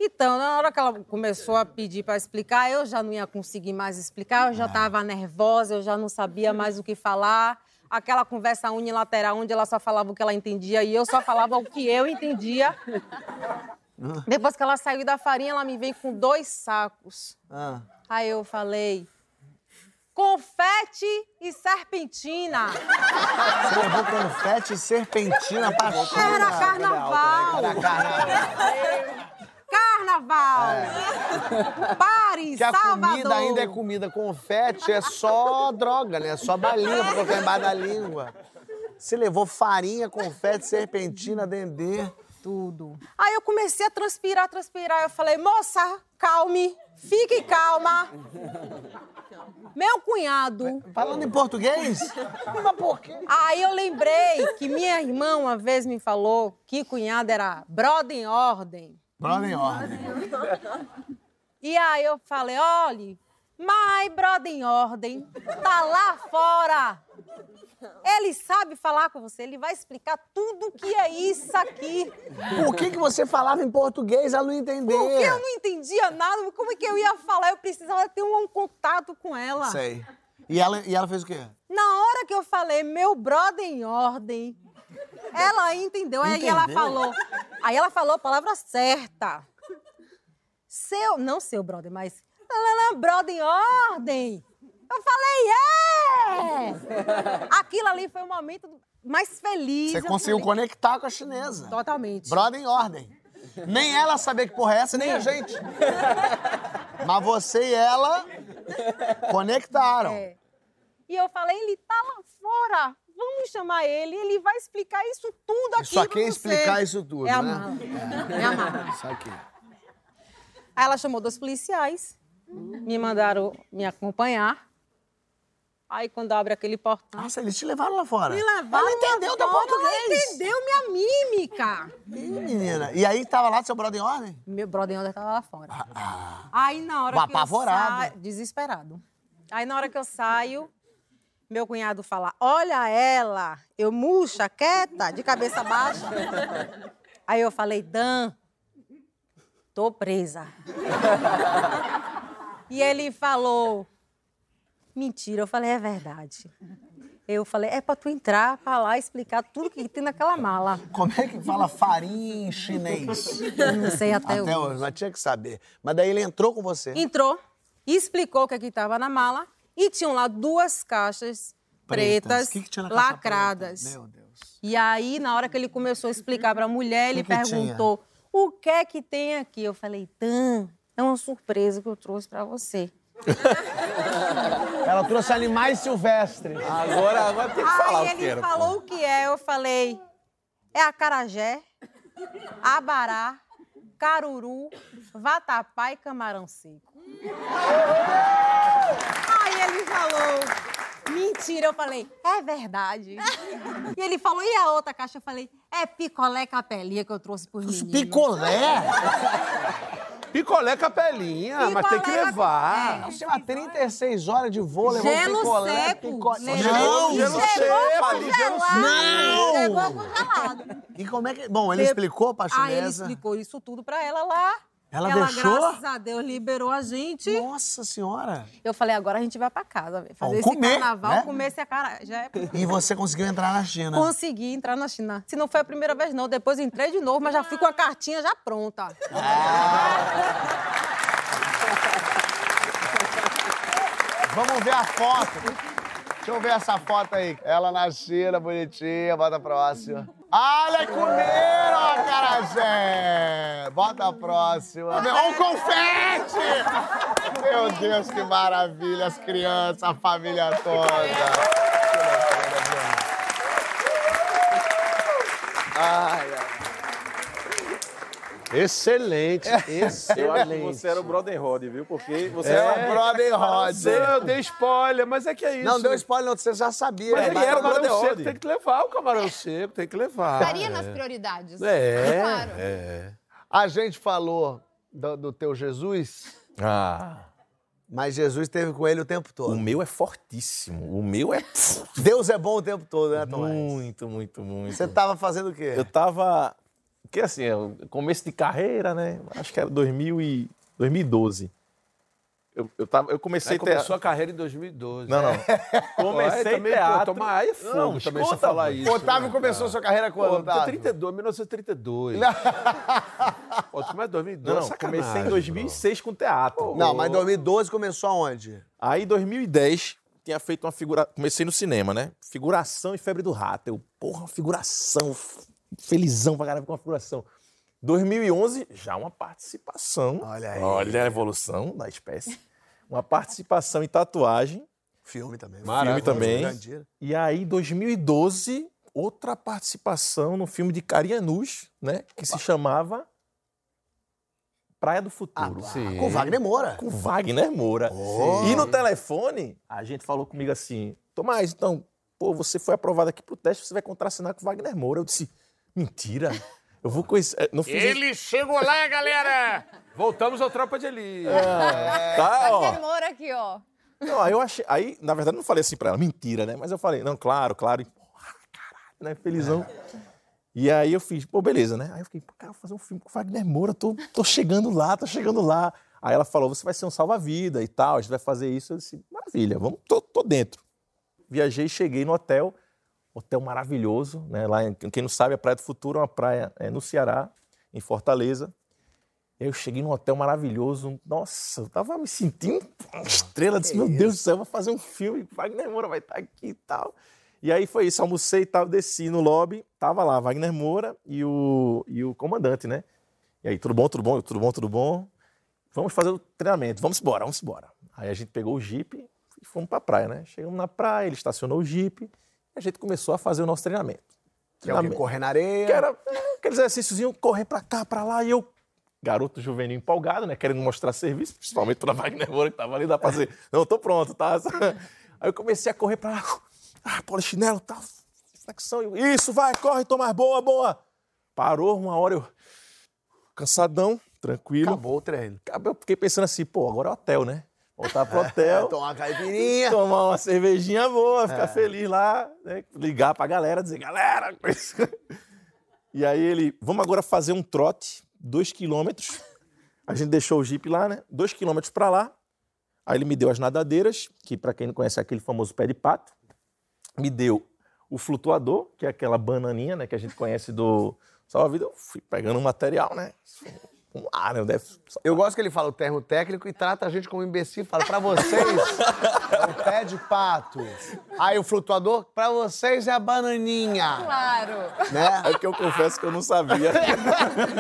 Então, na hora que ela começou a pedir para explicar, eu já não ia conseguir mais explicar, eu já estava nervosa, eu já não sabia mais o que falar. Aquela conversa unilateral onde ela só falava o que ela entendia e eu só falava o que eu entendia. Depois que ela saiu da farinha, ela me veio com dois sacos. Ah. Aí eu falei: confete e serpentina. Você levou confete e serpentina pra China. Era carnaval! Era carnaval. Carnaval! Paris, Que a Salvador! comida ainda é comida. Confete é só droga, né? É só balinha pra colocar embaixo da língua. Você levou farinha, confete, serpentina, dendê. tudo. Aí eu comecei a transpirar, transpirar. Eu falei, moça, calme, fique calma. Meu cunhado. Falando em português? Mas por quê? Aí eu lembrei que minha irmã uma vez me falou que cunhado era brother em ordem. Brother em ordem. E aí eu falei, olhe, mas brother em ordem, tá lá fora. Ele sabe falar com você, ele vai explicar tudo o que é isso aqui. Por que, que você falava em português? Ela não entendeu. Porque eu não entendia nada, como é que eu ia falar? Eu precisava ter um, contato com ela. Sei. E ela, e ela fez o quê? Na hora que eu falei, meu brother em ordem, ela entendeu. Aí ela falou. Aí ela falou a palavra certa. Seu, não seu brother, mas. Ela, brother em ordem. Eu falei, é! Aquilo ali foi o momento mais feliz. Você conseguiu falei, conectar com a chinesa. Totalmente. Brother em ordem. Nem ela sabia que porra é essa, nem a gente. Mas você e ela conectaram. É. E eu falei, ele tá lá fora. Vamos chamar ele, ele vai explicar isso tudo aqui é você. explicar isso tudo, É a né? mala. É a mala. Isso aqui. Aí ela chamou dois policiais, me mandaram me acompanhar. Aí quando abre aquele portão. Nossa, eles te levaram lá fora. Me levaram. Ela entendeu fora, português. Ela entendeu minha mímica. Ih, menina. E aí tava lá seu brother em ordem? Meu brother ainda tava lá fora. Aí na hora Mas que eu apavorado. saio... Desesperado. Aí na hora que eu saio, meu cunhado fala, olha ela. Eu murcha, quieta, de cabeça baixa. Aí eu falei, Dan, tô presa. e ele falou, mentira. Eu falei, é verdade. Eu falei, é pra tu entrar pra lá explicar tudo que tem naquela mala. Como é que fala farinha em chinês? Eu não sei até, Até hoje, mas tinha que saber. Mas daí ele entrou com você. entrou, explicou o que estava na mala e tinham lá duas caixas pretas, O que, que tinha lacradas. preta? Meu Deus. E aí, na hora que ele começou a explicar para a mulher, ele que perguntou: o que é que tem aqui? Eu falei: Dan, é uma surpresa que eu trouxe para você. Ela trouxe animais silvestres. Agora, agora tem que falar aí o que ele era. pô. falou o que é, eu falei: é acarajé, abará, caruru, vatapá e camarão seco. Ele falou, mentira. Eu falei, é verdade. E ele falou, e a outra caixa? Eu falei, é picolé capelinha que eu trouxe pros meninos. Picolé? Picolé capelinha, mas tem que Picolé levar. Não, sei lá, 36 horas de voo, levou um Gelo picolé, seco. picolé. Levou Não, gelo seco. Chegou gelo congelado. Chegou congelado. E como é que... Bom, ele Pe- explicou pra Aí ele explicou isso tudo pra ela lá. Ela ela, deixou? graças a Deus, liberou a gente. Nossa senhora. Eu falei, agora a gente vai pra casa, fazer Vamos esse comer, carnaval, né? comer esse acarajé. E você conseguiu entrar na China. Consegui entrar na China. Se não foi a primeira vez, não. Depois entrei de novo, mas já fui com a cartinha já pronta. Vamos ver a foto. Deixa eu ver essa foto aí. Ela na China, bonitinha. Bota a próxima. Olha, comeram a carajé. Bota a próxima. O confete! Meu Deus, que maravilha. As crianças, a família toda. Ai, ai. Excelente, Eu acho que excelente. você era o Brother Rod, viu? Porque você É era o Brother Rod. Sei, eu dei spoiler, mas é que é isso. Não deu spoiler, não. Você já sabia. Mas né? ele era o Brother camarão seco, Rod. tem que levar o camarão seco, tem que levar. Estaria nas prioridades. É, Claro. é. A gente falou do, do teu Jesus, Ah, mas Jesus esteve com ele o tempo o todo. meu é fortíssimo. O meu é Deus é bom o tempo todo, né, Tom? Hanks? muito, muito, muito. Você tava fazendo o quê? Eu tava. Que assim, é começo de carreira, né? Acho que era 2000 e 2012. Eu, eu, tava, eu comecei Aí a ter. começou a carreira em 2012. Não, não. Comecei Comecei também, teatro. pô, tomar ai é fogo Não, também escuta, falar isso. O Otávio né, começou cara? sua carreira Pô, quando, Otávio? 32, 1932. Pô, tu em 2012, Não, não. Comecei em bro. 2006 com teatro. Não, mas 2012 começou aonde? Aí, em 2010, tinha feito uma figura. Comecei no cinema, né? Figuração e febre do rato. Eu, porra, figuração. Felizão pra caramba com a figuração. 2011, já uma participação. Olha aí. Olha a evolução da espécie. Uma participação em tatuagem. Filme também. Filme também. E aí, em 2012, outra participação no filme de Carianus, né? Que se chamava Praia do Futuro. Ah, Com Wagner Moura. com Wagner Moura. Oh. E no telefone, a gente falou comigo assim: Tomás, então, pô, você foi aprovado aqui pro teste, você vai contracenar com Wagner Moura. Eu disse: mentira. Eu vou conhecer. Não fiz Ele chegou lá, galera! Voltamos ao Tropa de Elite. Tá, ó. Wagner Moura aqui, ó. Não, aí eu achei. Aí, na verdade, eu não falei assim pra ela, mentira, né? Mas eu falei, não, claro, claro. E, porra, caralho, né? Felizão. E aí eu fiz, pô, beleza, né? Aí eu fiquei, pô, cara, vou fazer um filme com o Wagner Moura, tô, tô chegando lá, tô chegando lá. Aí ela falou, você vai ser um salva-vida e tal, a gente vai fazer isso. Eu disse, maravilha, vamos, tô, tô dentro. Viajei, cheguei no hotel, hotel maravilhoso, né? Lá, em- quem não sabe, a Praia do Futuro é uma praia é, no Ceará, em Fortaleza. Eu cheguei num hotel maravilhoso. Nossa, eu tava me sentindo uma estrela. Disse, meu Deus do céu, eu vou fazer um filme. Wagner Moura vai estar aqui e tal. E aí foi isso, almocei e tal, desci no lobby. Tava lá, Wagner Moura e o, e o comandante, né? E aí, tudo bom, tudo bom, tudo bom, tudo bom. Vamos fazer o treinamento, vamos embora, vamos embora. Aí a gente pegou o Jeep e fomos pra praia, né? Chegamos na praia, ele estacionou o Jeep a gente começou a fazer o nosso treinamento. Que é o que? Correr na areia. Que era aqueles exercíciozinhos, correr pra cá, pra lá, e eu, garoto juvenil empolgado, né? Querendo mostrar serviço, principalmente pra Wagner Moura, que tava ali, dá pra fazer. Não, tô pronto, tá? Aí eu comecei a correr pra lá, ah, polichinelo, tal, flexão. eu, Isso, vai, corre, Tomás, boa, boa. Parou uma hora, eu, cansadão, tranquilo. Acabou o treino. Acabou, Eu fiquei pensando assim, pô, agora é hotel, né? Voltar pro hotel. Tomar uma caipirinha. Tomar uma cervejinha boa, ficar feliz lá, né? ligar pra galera, dizer, galera. e aí ele, vamos agora fazer um trote, dois quilômetros. A gente deixou o Jeep lá, né? Dois quilômetros pra lá. Aí ele me deu as nadadeiras, que pra quem não conhece é aquele famoso pé de pato. Me deu o flutuador, que é aquela bananinha, né? Que a gente conhece do Salva-Vida. Eu fui pegando o material, né? Vamos lá, né? Deve... Eu gosto que ele fala o termo técnico e trata a gente como imbecil. Fala, pra vocês é o pé de pato. Aí o flutuador, pra vocês é a bananinha. Claro. Né? É porque eu confesso que eu não sabia.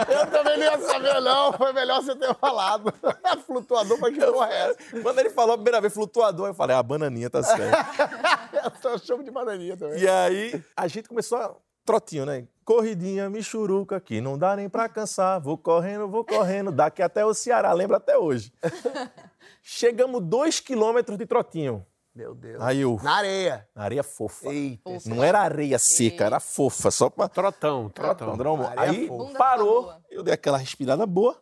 Eu também não ia saber, não. Foi melhor você ter falado. Flutuador, mas que porra é essa? Quando ele falou a primeira vez flutuador, eu falei, ah, bananinha, tá certo. Eu chamo de bananinha também. e aí, a gente começou a trotinho, né? Corridinha, michuruca, que não dá nem pra cansar. Vou correndo, vou correndo, daqui até o Ceará, lembra até hoje. Chegamos dois quilômetros de trotinho. Meu Deus. Aí eu, Na areia. areia fofa. Eita. Não era areia seca, era fofa, só pra... Trotão, trotão. Areia Aí fofa. Bunda parou, eu dei aquela respirada boa.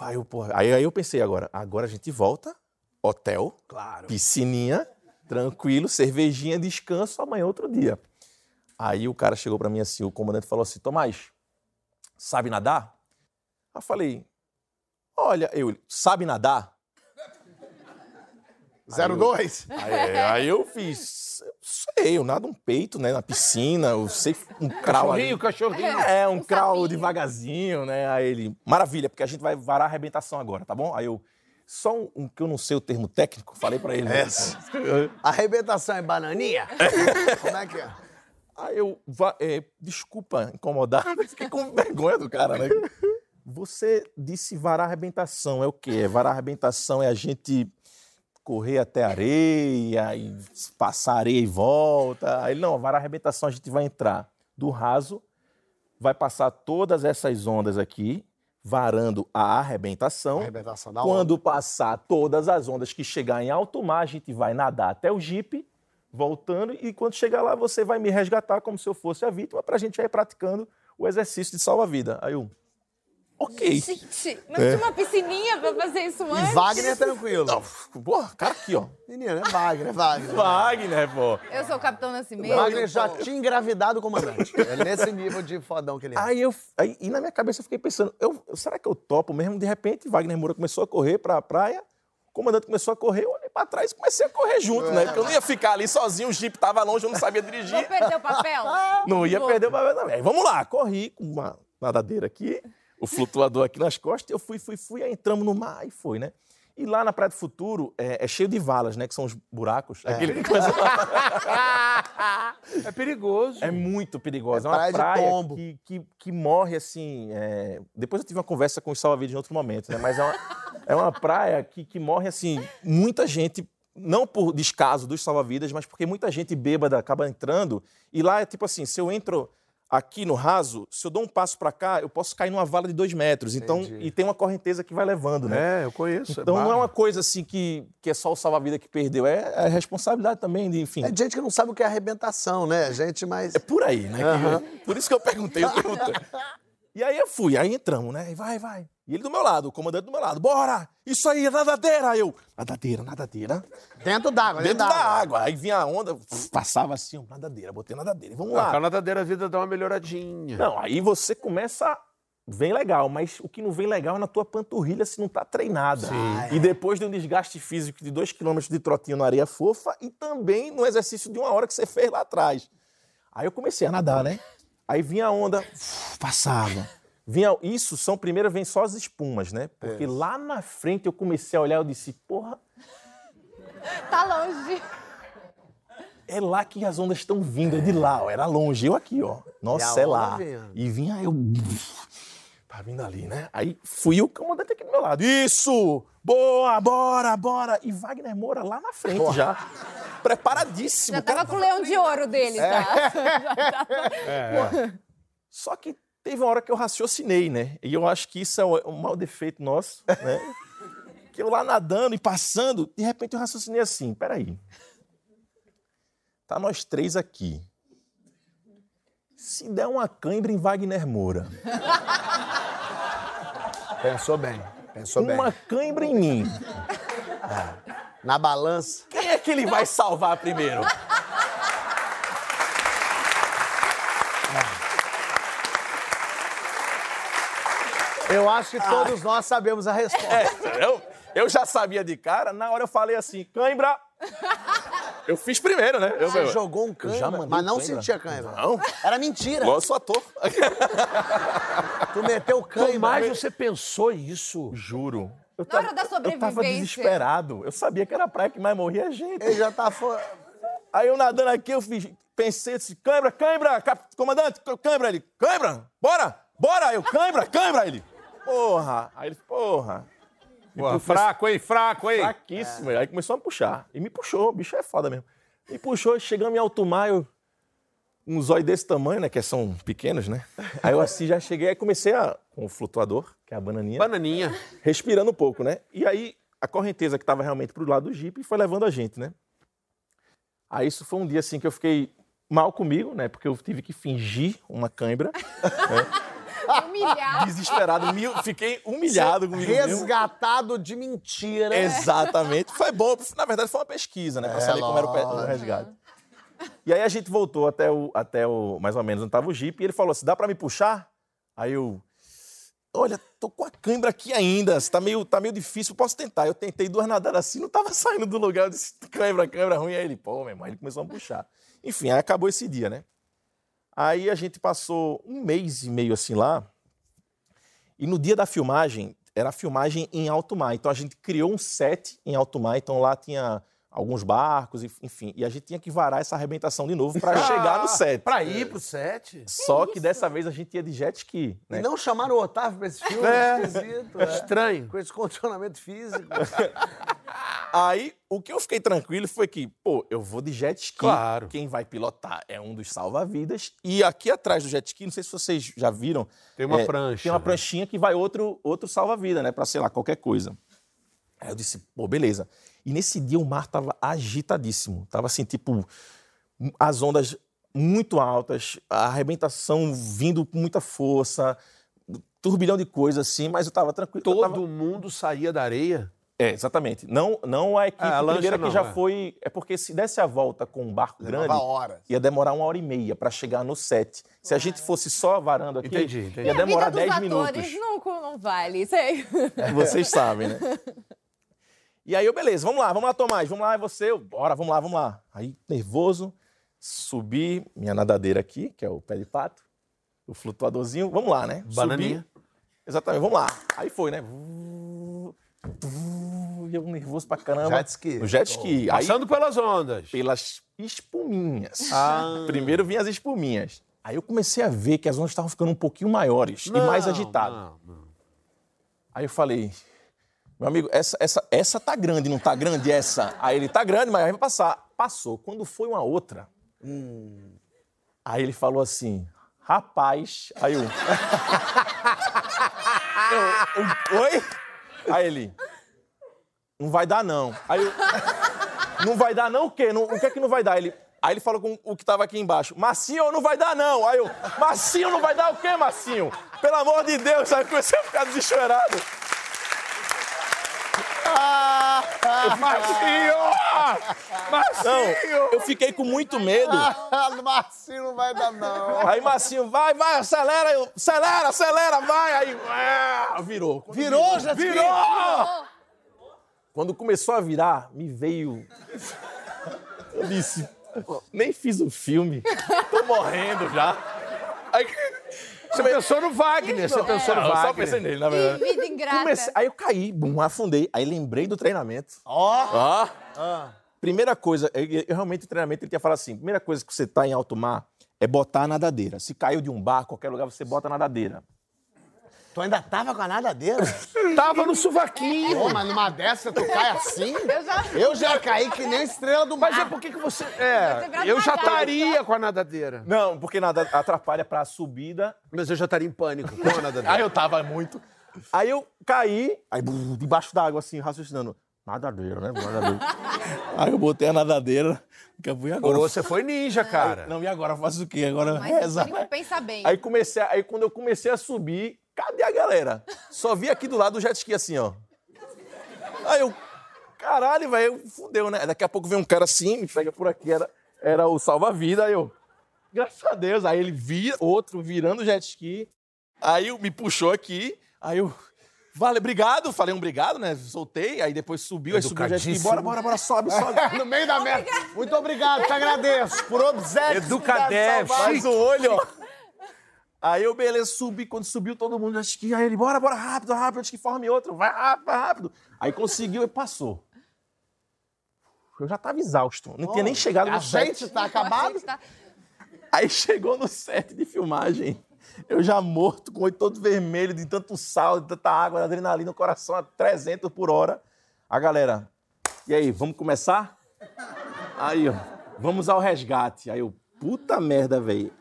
Aí eu, porra, aí, aí eu pensei agora, agora a gente volta, hotel, Claro. piscininha, tranquilo, cervejinha, descanso, amanhã é outro dia. Aí o cara chegou pra mim assim, o comandante falou assim, Tomás, sabe nadar? Aí eu falei, olha, eu, sabe nadar? 02? Aí, aí eu fiz, eu sei, eu nado um peito, né, na piscina, eu sei um crawl ali. Cachorrinho, cachorrinho. É, um Um crawl devagarzinho, né? Aí ele, maravilha, porque a gente vai varar a arrebentação agora, tá bom? Aí eu, só um, um que eu não sei o termo técnico, falei pra ele. né? Essa. Arrebentação é bananinha? Como é que é? Aí eu, é, desculpa incomodar, fiquei com vergonha do cara, né? Você disse varar arrebentação, é o quê? É Varar arrebentação é a gente correr até a areia e passar areia e volta. Aí, não, varar arrebentação a gente vai entrar do raso, vai passar todas essas ondas aqui, varando a arrebentação. Arrebentação da onda. Quando passar todas as ondas que chegar em alto mar, a gente vai nadar até o jipe, voltando, e quando chegar lá, você vai me resgatar como se eu fosse a vítima, pra gente ir praticando o exercício de salva-vida. Aí eu, ok. Gente, mas tinha uma piscininha pra fazer isso E antes? Wagner tranquilo. Não, porra, cara aqui, ó. Menino, é Wagner, é Wagner. Wagner, pô. Eu sou o Capitão Nascimento. Wagner já tinha engravidado o comandante. É nesse nível de fodão que ele é. Aí eu, aí, e na minha cabeça eu fiquei pensando, eu, será que eu topo mesmo? De repente, Wagner Moura começou a correr pra praia, comandante começou a correr, eu olhei pra trás e comecei a correr junto, né? Porque eu não ia ficar ali sozinho, o jipe tava longe, eu não sabia dirigir. Vou perder o papel? Não ia perder o papel também. Vamos lá, corri com uma nadadeira aqui, o flutuador aqui nas costas, eu fui, fui, fui, aí entramos no mar e foi, né? E lá na Praia do Futuro é, é cheio de valas, né? Que são os buracos. Aquele que começa É perigoso. É muito perigosa. É É, uma praia de praia, tombo. que, que, que morre assim. é, Depois eu tive uma conversa com os salva-vidas em outro momento, né? Mas é uma, é uma praia que, que morre assim. Muita gente, não por descaso dos salva-vidas, mas porque muita gente bêbada acaba entrando. E lá é tipo assim: se eu entro aqui no raso, se eu dou um passo pra cá, eu posso cair numa vala de dois metros. Então, Entendi. e tem uma correnteza que vai levando, né? É, eu conheço. Então não é uma coisa assim que, que é só o salva-vida que perdeu, é a responsabilidade também de, enfim. É de gente que não sabe o que é arrebentação, né? Gente mais. É por aí, né? que- por isso que eu perguntei, eu perguntei. E aí eu fui, aí entramos, né? E vai, vai. E ele do meu lado, o comandante do meu lado. Bora! Isso aí, nadadeira! Aí Eu, nadadeira, nadadeira. Dentro d'água, Dentro da água. Aí vinha a onda, passava assim, ó, nadadeira, botei nadadeira. E vamos Ah, com a lá. nadadeira a vida dá uma melhoradinha. Não, aí você começa. Vem legal, mas o que não vem legal é na tua panturrilha se não tá treinada. E depois de um desgaste físico de dois quilômetros de trotinho na areia fofa e também no exercício de uma hora que você fez lá atrás. Aí eu comecei a nadar, né? Aí vinha a onda, uf, passava. Vinha, isso são, primeiro vem só as espumas, né? Porque lá na frente eu comecei a olhar, eu disse, porra, Tá longe. é lá que as ondas estão vindo, é de lá, ó, era longe, eu aqui, ó. Nossa, E é lá. vinha. E vinha eu. Tá vindo ali, né? Aí fui o comandante aqui do meu lado. Isso! Boa, bora, bora! E Wagner Moura lá na frente já. Preparadíssimo. Já tava cara. com o leão de ouro dele, tá? Só que teve uma hora que eu raciocinei, né? E eu acho que isso é um um mau defeito nosso, né? que eu lá nadando e passando, de repente eu raciocinei assim: peraí. Tá nós três aqui. Se der uma cãibra em Wagner Moura, Pensou bem. Pensou uma bem. cãibra em mim, Na balança. quem é que ele vai salvar primeiro? Eu acho que todos nós sabemos a resposta. É, eu, eu já sabia de cara, na hora eu falei assim: cãibra. Eu fiz primeiro, né? Eu, Você eu- jogou um cãibra, mas não cãibra. sentia cãibra. Não. Era mentira. Eu sou ator. Tu meteu cãibra. Tomás, você pensou isso? Juro. Eu Na hora da Eu tava sobrevivência. desesperado. Eu sabia que era a praia que mais morria gente. Ele já tá fora. Aí eu nadando aqui, eu fiz, pensei assim, cãibra, cãibra, cap- comandante, cãibra, ele, cãibra, bora, bora, eu, cãibra, cãibra, ele, porra, aí ele, porra, Pô, fraco, hein? Fraco, hein? fraquíssimo, aí começou a me puxar, e me puxou, o bicho é foda mesmo, me puxou, chegamos em alto mar, eu, um zóio desse tamanho, né, que são pequenos, né, aí eu assim já cheguei, aí comecei a, com o flutuador, que é a bananinha, Bananinha. respirando um pouco, né? E aí a correnteza que estava realmente pro lado do jipe foi levando a gente, né? Aí isso foi um dia assim que eu fiquei mal comigo, né? Porque eu tive que fingir uma cãibra. né? Humilhado. desesperado, mil- fiquei humilhado comigo mesmo. Resgatado de mentira. Exatamente. Foi bom. Na verdade, foi uma pesquisa, né? Pra É, saber como era o, resgate. E aí a gente voltou até o, até o mais ou menos onde tava o Jeep e ele falou assim: dá pra me puxar? Aí eu. Olha, tô com a câimbra aqui ainda, tá meio, tá meio difícil, posso tentar. Eu tentei duas nadadas assim, não tava saindo do lugar. Eu disse, câimbra, câimbra ruim. Aí ele, pô, meu irmão, ele começou a puxar. Enfim, aí acabou esse dia, né? Aí a gente passou um mês e meio assim lá. E no dia da filmagem, era filmagem em alto mar. Então a gente criou um set em alto mar. Então lá tinha alguns barcos, e- enfim. E a gente tinha que varar essa arrebentação de novo para chegar no set. Pra ir pro set? Só que dessa vez a gente ia de jet ski. E Né? não chamaram o Otávio pra esse filme? É. Esquisito. é. Estranho. Com esse condicionamento físico. Aí o que eu fiquei tranquilo foi que, pô, eu vou de jet ski. Claro. Quem vai pilotar é um dos salva-vidas. E aqui atrás do jet ski, não sei se vocês já viram. Tem uma é, prancha. Tem uma né? pranchinha que vai outro, outro salva-vida, né? Pra, sei lá, qualquer coisa. Aí eu disse, pô, beleza. E nesse dia o mar tava agitadíssimo. Tava assim, tipo, as ondas muito altas, a arrebentação vindo com muita força, turbilhão de coisas assim, mas eu tava tranquilo. Todo tava- mundo saía da areia? É, exatamente. Não, não a equipe Ah, a primeira que não, já é. foi. É porque se desse a volta com um barco grande, Levava horas. ia demorar uma hora e meia para chegar no set. Se a gente fosse só varando aqui, Entendi, entendi. ia A vida demorar dos 10 atores minutos. Não, não vale, sei. Vocês sabem, né? E aí eu, beleza, vamos lá, vamos lá, Tomás, vamos lá, é você, eu, bora, vamos lá, vamos lá. Aí, nervoso, subi minha nadadeira aqui, que é o pé de pato, o flutuadorzinho, vamos lá, né? Bananinha. Subi, exatamente, vamos lá. Aí foi, né? E eu nervoso pra caramba. Jet ski. No jet ski. Aí, Passando pelas ondas. pelas espuminhas. Ah. Primeiro vinham as espuminhas. Aí eu comecei a ver que as ondas estavam ficando um pouquinho maiores e mais Não, agitadas. não, não. Aí eu falei, meu amigo, essa, essa, essa tá grande, não tá grande essa? Aí ele, tá grande, mas vai passar. Passou. Quando foi uma outra, aí ele falou assim, rapaz, aí eu... eu, Oi? Aí ele, não vai dar não. Aí eu, não vai dar não o quê? Não, o que é que não vai dar? Ele, aí ele falou com o que tava aqui embaixo, Massinho, não vai dar não. Aí eu, Massinho, não vai dar o quê, Massinho? Pelo amor de Deus, aí eu comecei a ficar desesperado. Não, eu fiquei com muito medo. Ah, Marcinho não vai dar, não. Aí Massinho, vai, vai, acelera, eu, acelera, acelera, vai. Aí, ah, virou. Quando Virou, jet ski? Virou! Quando começou a virar, me veio. Eu disse, "Pô, nem fiz o filme, tô morrendo já. Aí, Você pensou no Wagner, você pensou no Não, eu só Wagner. pensei nele, na Que verdade. vida ingrata. Comecei- aí eu caí, bum, afundei. Aí lembrei do treinamento. Ó. Ó. Primeira coisa, eu, eu realmente o treinamento ele tinha falado assim: primeira coisa que você tá em alto mar é botar a nadadeira. Se caiu de um barco, qualquer lugar, você bota a nadadeira. Tu ainda tava com a nadadeira? Tava no sovaquinho. Pô, mas numa dessa tu cai assim? Eu já... Eu já caí que nem estrela do mar. Mas é por que você... É, eu já estaria com a nadadeira. Não, porque nada atrapalha pra subida. Mas eu já estaria em pânico com a nadadeira. Aí eu tava muito. Aí eu caí, aí debaixo d'água, assim, raciocinando. Nadadeira, né? Nadadeira. aí eu botei a nadadeira. Que eu fui agora. Você foi ninja, cara. Não, e agora? Faço o quê? Agora Mas reza. Pensa bem. Aí comecei, a- aí quando eu comecei a subir, cadê a galera? Só vi aqui do lado do jet ski assim, ó. Aí eu, caralho, velho, fudeu, né? Daqui a pouco vem um cara assim, me pega por aqui, era, era o salva-vida, aí eu, graças a Deus, aí ele via, outro virando o jet ski, aí eu- me puxou aqui, aí eu, vale, obrigado, falei um obrigado, né? Soltei, aí depois subiu, aí subiu o jet ski, bora, bora, bora, sobe, sobe. No meio da merda. Muito obrigado, te agradeço. Por obséquio. Educadev, Faz o olho, ó. Aí eu, beleza, subi. Quando subiu todo mundo, acho que aí ele, bora, bora, rápido, rápido, acho que forme outro, vai rápido, vai rápido. Aí conseguiu e passou. Eu já tava exausto, não tinha nem chegado no A set. gente tá acabado. Tá- Aí chegou no set de filmagem, eu já morto, com o olho todo vermelho, de tanto sal, de tanta água, adrenalina, o coração a 300 por hora. A galera, e aí, vamos começar? Aí, ó, vamos ao resgate. Aí eu, puta merda, velho.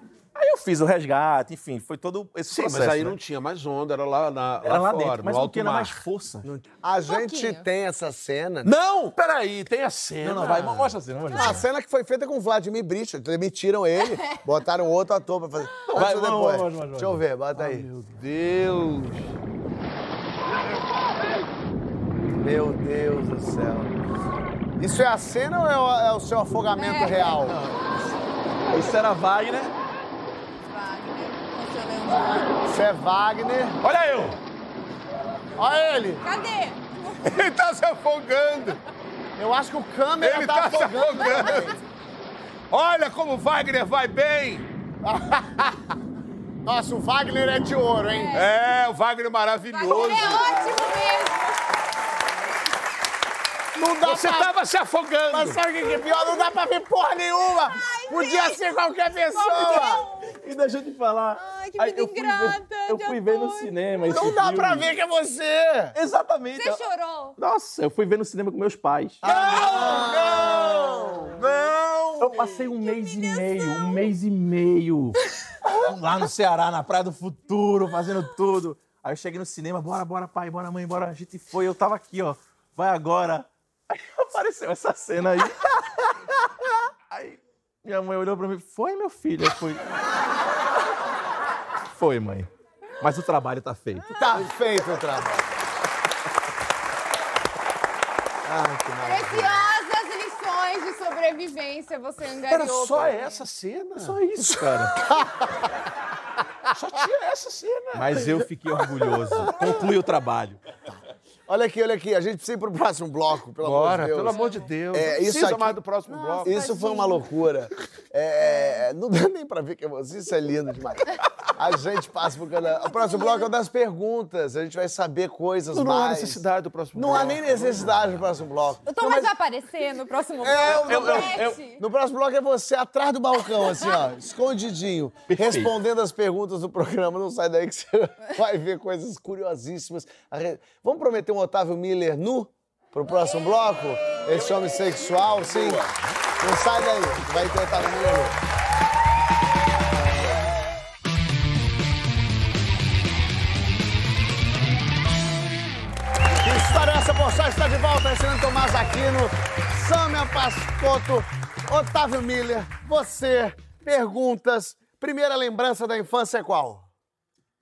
Eu fiz o resgate, enfim, foi todo esse Sim, processo. mas aí né? não tinha mais onda, era lá, na, Era lá fora, dentro, mas no não alto tinha mar. mais força. A gente pouquinho. tem essa cena. Não, peraí, tem a cena. Não, não, vai, mostra assim, mostra A assim. cena que foi feita com o Vladimir Brito. Demitiram ele, botaram outro ator pra fazer. Antes vai, depois? vai, vai, vai, Deixa eu ver, bota aí. Meu Deus. Meu Deus do céu. Isso é a cena ou é o, é o seu afogamento É. real? Isso era Wagner. Isso é Wagner. Olha eu. Olha ele. Cadê? Ele tá se afogando. Eu acho que o câmera Ele tá, tá se afogando. afogando. Olha como o Wagner vai bem. Nossa, o Wagner é de ouro, hein? É, o Wagner maravilhoso. Wagner é ótimo mesmo. Não dá Você pra... tava se afogando. Mas sabe o que que é pior? Não dá pra ver porra nenhuma. Podia ser qualquer pessoa. E deixa eu te falar. Ai, que vida eu fui ver- ingrata Eu fui ver no cinema esse Não dá filme. pra ver que é você. Exatamente. Você chorou? Nossa, eu fui ver no cinema com meus pais. Não! Não! Eu passei um mês e meio, um mês e meio lá no Ceará, na Praia do Futuro, fazendo tudo. Aí eu cheguei no cinema, bora, bora, pai, bora, mãe, bora. A gente foi, eu tava aqui, ó, vai agora. Aí apareceu essa cena aí. Aí minha mãe olhou pra mim, foi, meu filho? Eu fui. Foi, mãe. Mas o trabalho tá feito. Tá feito o trabalho. Ai, que. Preciosas lições de sobrevivência você angariou. Era só pra mim. essa cena. Só isso, cara. Só tinha essa cena. Mas eu fiquei orgulhoso. Conclui o trabalho. Olha aqui, olha aqui. A gente precisa ir pro próximo bloco, pelo amor Bora, de Deus. pelo amor de Deus. É, isso precisa aqui- mais do próximo bloco. Isso foi uma loucura. É, não dá nem pra ver que é você. Isso é lindo demais. A gente passa por cada... O próximo bloco é o das perguntas. A gente vai saber coisas Não, não há mais... necessidade do próximo Não bloco. há nem necessidade do próximo bloco. O Thomas vai aparecer no próximo É, bloco. eu- eu- Promete. No próximo bloco é você atrás do balcão, assim, ó, escondidinho, respondendo as perguntas do programa. Não sai daí que você vai ver coisas curiosíssimas. Vamos prometer um Otávio Miller nu pro próximo bloco? Esse homem sexual, sim. Não sai daí, vai ter Otávio Miller nu. É Pochá? Está de volta, Alexandre Tomás Aquino, Samia Pascotto, Otávio Miller, você, perguntas. Primeira lembrança da infância é qual?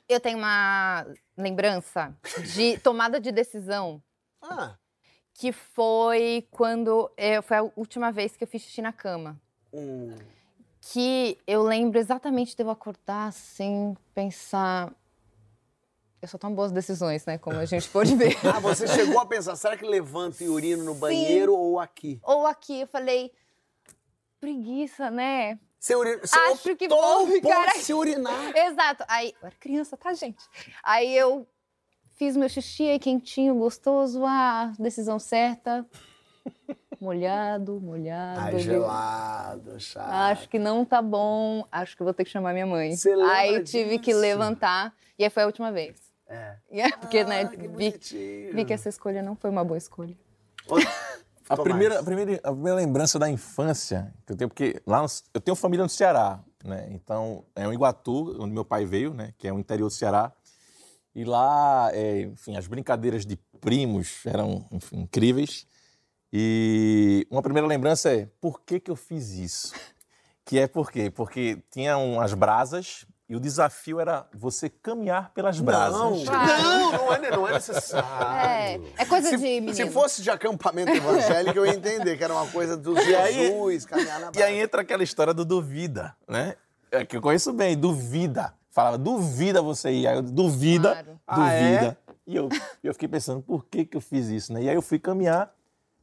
Eu tenho uma lembrança de tomada de decisão Ah, que foi quando foi a última vez que eu fiz xixi na cama. hum, Que eu lembro exatamente de eu acordar assim, pensar. Eu só tomo boas decisões, né? Como a gente pôde ver. ah, você chegou a pensar, será que levanta e urino no banheiro ou aqui? Ou aqui, eu falei. Preguiça, né? Você, uri... você Acho que vou ficar aqui. se urinar. Exato. Aí, eu era criança, tá, gente? Aí eu fiz meu xixi aí quentinho, gostoso, ah, decisão certa. Molhado, molhado. Ai, gelado, chato. Acho que não tá bom, acho que vou ter que chamar minha mãe. Você aí eu tive que disso? levantar, e aí foi a última vez. É. É porque, né, Ah, que vi, bonitinho. vi que essa escolha não foi uma boa escolha. A primeira, a, primeira, a primeira lembrança da infância que eu tenho, porque lá no- eu tenho família no Ceará, né? Então, é um Iguatu, onde meu pai veio, né? Que é o interior do Ceará. E lá, é, enfim, as brincadeiras de primos eram enfim, incríveis. E uma primeira lembrança é, por que que eu fiz isso? Que é por quê? Porque tinha umas brasas e o desafio era você caminhar pelas brasas. Não, Não, não é, não é necessário. É, é coisa de Se, menino. se fosse de acampamento evangélico, eu ia entender que era uma coisa do E aí- Jesus, caminhar na E aí entra aquela história do duvida, né? É que eu conheço bem, duvida. Falava, duvida você ir. Aí eu, duvida, Claro. Ah, é? duvida. E eu, eu fiquei pensando, por que que eu fiz isso, né? E aí eu fui caminhar.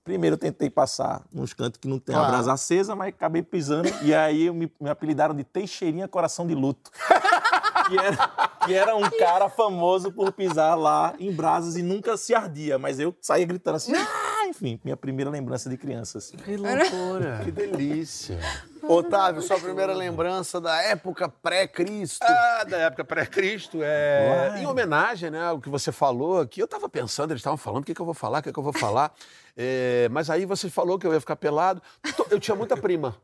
Primeiro eu tentei passar nos cantos que não tem a Claro. brasa acesa, mas acabei pisando. e aí eu me, me apelidaram de Teixeirinha Coração de Luto. que, era, que era um cara famoso por pisar lá em brasas e nunca se ardia. Mas eu saía gritando assim, ah! enfim, minha primeira lembrança de criança. Assim. Que loucura. Que delícia. Otávio, sua primeira lembrança da época pré-Cristo. Ah, da época pré-Cristo, é... Uai. em homenagem né, ao que você falou aqui, eu estava pensando, eles estavam falando, o que, que eu vou falar, o que, que eu vou falar, É, mas aí você falou que eu ia ficar pelado. Eu tinha muita prima,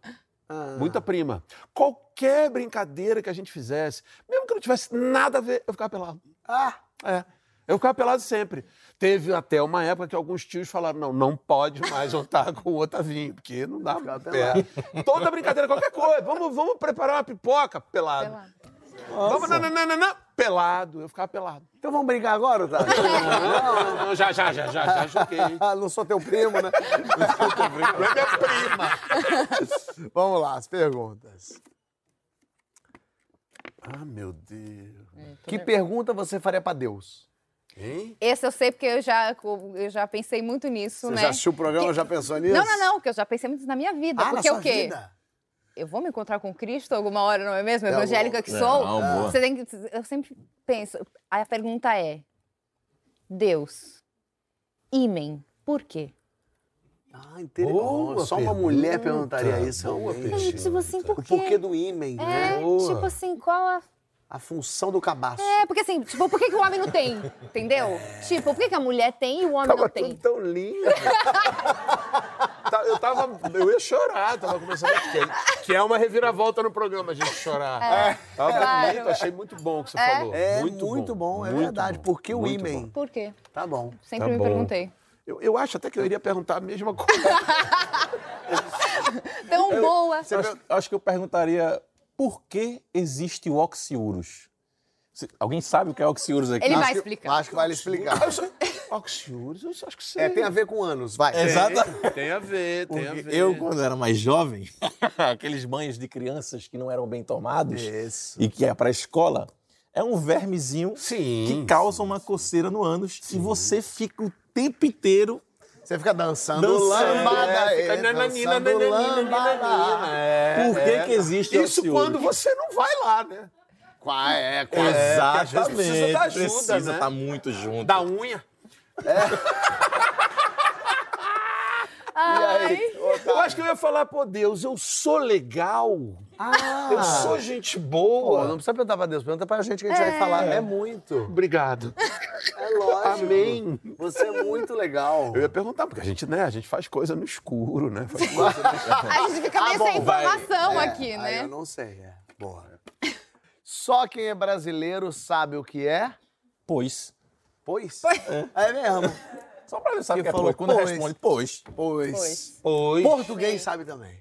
Muita prima. Qualquer brincadeira que a gente fizesse, mesmo que não tivesse nada a ver, eu ficava pelado. Ah, É. Eu ficava pelado sempre. Teve até uma época que alguns tios falaram: não, não pode mais juntar com o Otavinho, porque não dá é. Toda brincadeira, qualquer coisa. Vamos, vamos preparar uma pipoca, pelado. Pelado. Vamos, não, não, não, não, não. Pelado. Eu ficava pelado. então vamos brincar agora, Otávio? Não, não, já, já, já, já, já joguei. Ah, não sou teu primo, né? Não é minha prima. Vamos lá, as perguntas. Ah, meu Deus. Que pergunta você faria pra Deus? Hein? Esse eu sei porque eu já, eu já pensei muito nisso, Você né? já assistiu o programa, Que- já pensou nisso? Não, não, não, porque eu já pensei muito na minha vida. Ah, porque na o sua quê? vida? Eu vou me encontrar com Cristo alguma hora, não é mesmo? É, Evangélica que É, sou. não. Você tem que, eu sempre penso. Aí a pergunta é: Deus, ímen, por quê? Ah, interessante. Boa Só uma pergunta. mulher perguntaria isso. Boa. É, tipo assim, por O quê? porquê do ímen, né? É, Boa. tipo assim, qual a. A função do cabaço. É, porque assim, tipo, por que, que o homem não tem? Entendeu? Tipo, por que, que a mulher tem e o homem Tava não tem? tudo tão lindo. Eu tava. Eu ia chorar, tava começando a que, que é uma reviravolta no programa, a gente chorar. É, Tava claro. bonito, achei muito bom o que você É? falou. É muito, bom, é muito verdade. bom, Por que o muito bom. Por quê? Tá bom. Sempre Tá me bom. perguntei. Eu, eu acho até que eu iria perguntar a mesma coisa. Tão boa. Eu acho, acho que eu perguntaria por que existe o oxiurus? Alguém sabe o que é oxiurus aqui? Ele Acho vai que- explicar. Acho que vai lhe explicar. Eu acho que sei. É, tem a ver com anos, vai. Exato. Tem a ver, tem a Porque ver. eu, quando era mais jovem, aqueles banhos de crianças que não eram bem tomados Isso. e que ia para a escola, é um vermezinho Sim, que causa uma coceira no ânus e você fica o tempo inteiro Você fica dançando, Dançando, lambada. é, fica é, nananina, dançando nananina, lambada. é, por que, é. que existe Isso quando você não vai lá, né? Qua- É, quase. É, Exatamente. precisa da ajuda, precisa né? estar muito junto. Da unha. E aí? Eu acho que eu ia falar, pô, Deus, eu sou legal. Eu sou gente boa. Pô, não precisa perguntar pra Deus, pergunta pra gente que a gente vai falar. É muito. Obrigado. É lógico. Amém. Você é muito legal. Eu ia perguntar, porque a gente, né, a gente faz coisa no escuro, né? Faz coisa no... A gente fica meio bom, sem vai. informação É, aqui, aí né? eu não sei, é. Boa. Só quem é brasileiro sabe o que é? Pois. Pois. É, mesmo. Só pra ele saber Que que é falou pois. Quando pois. responde pois. Pois. Pois. Pois. Português sabe também.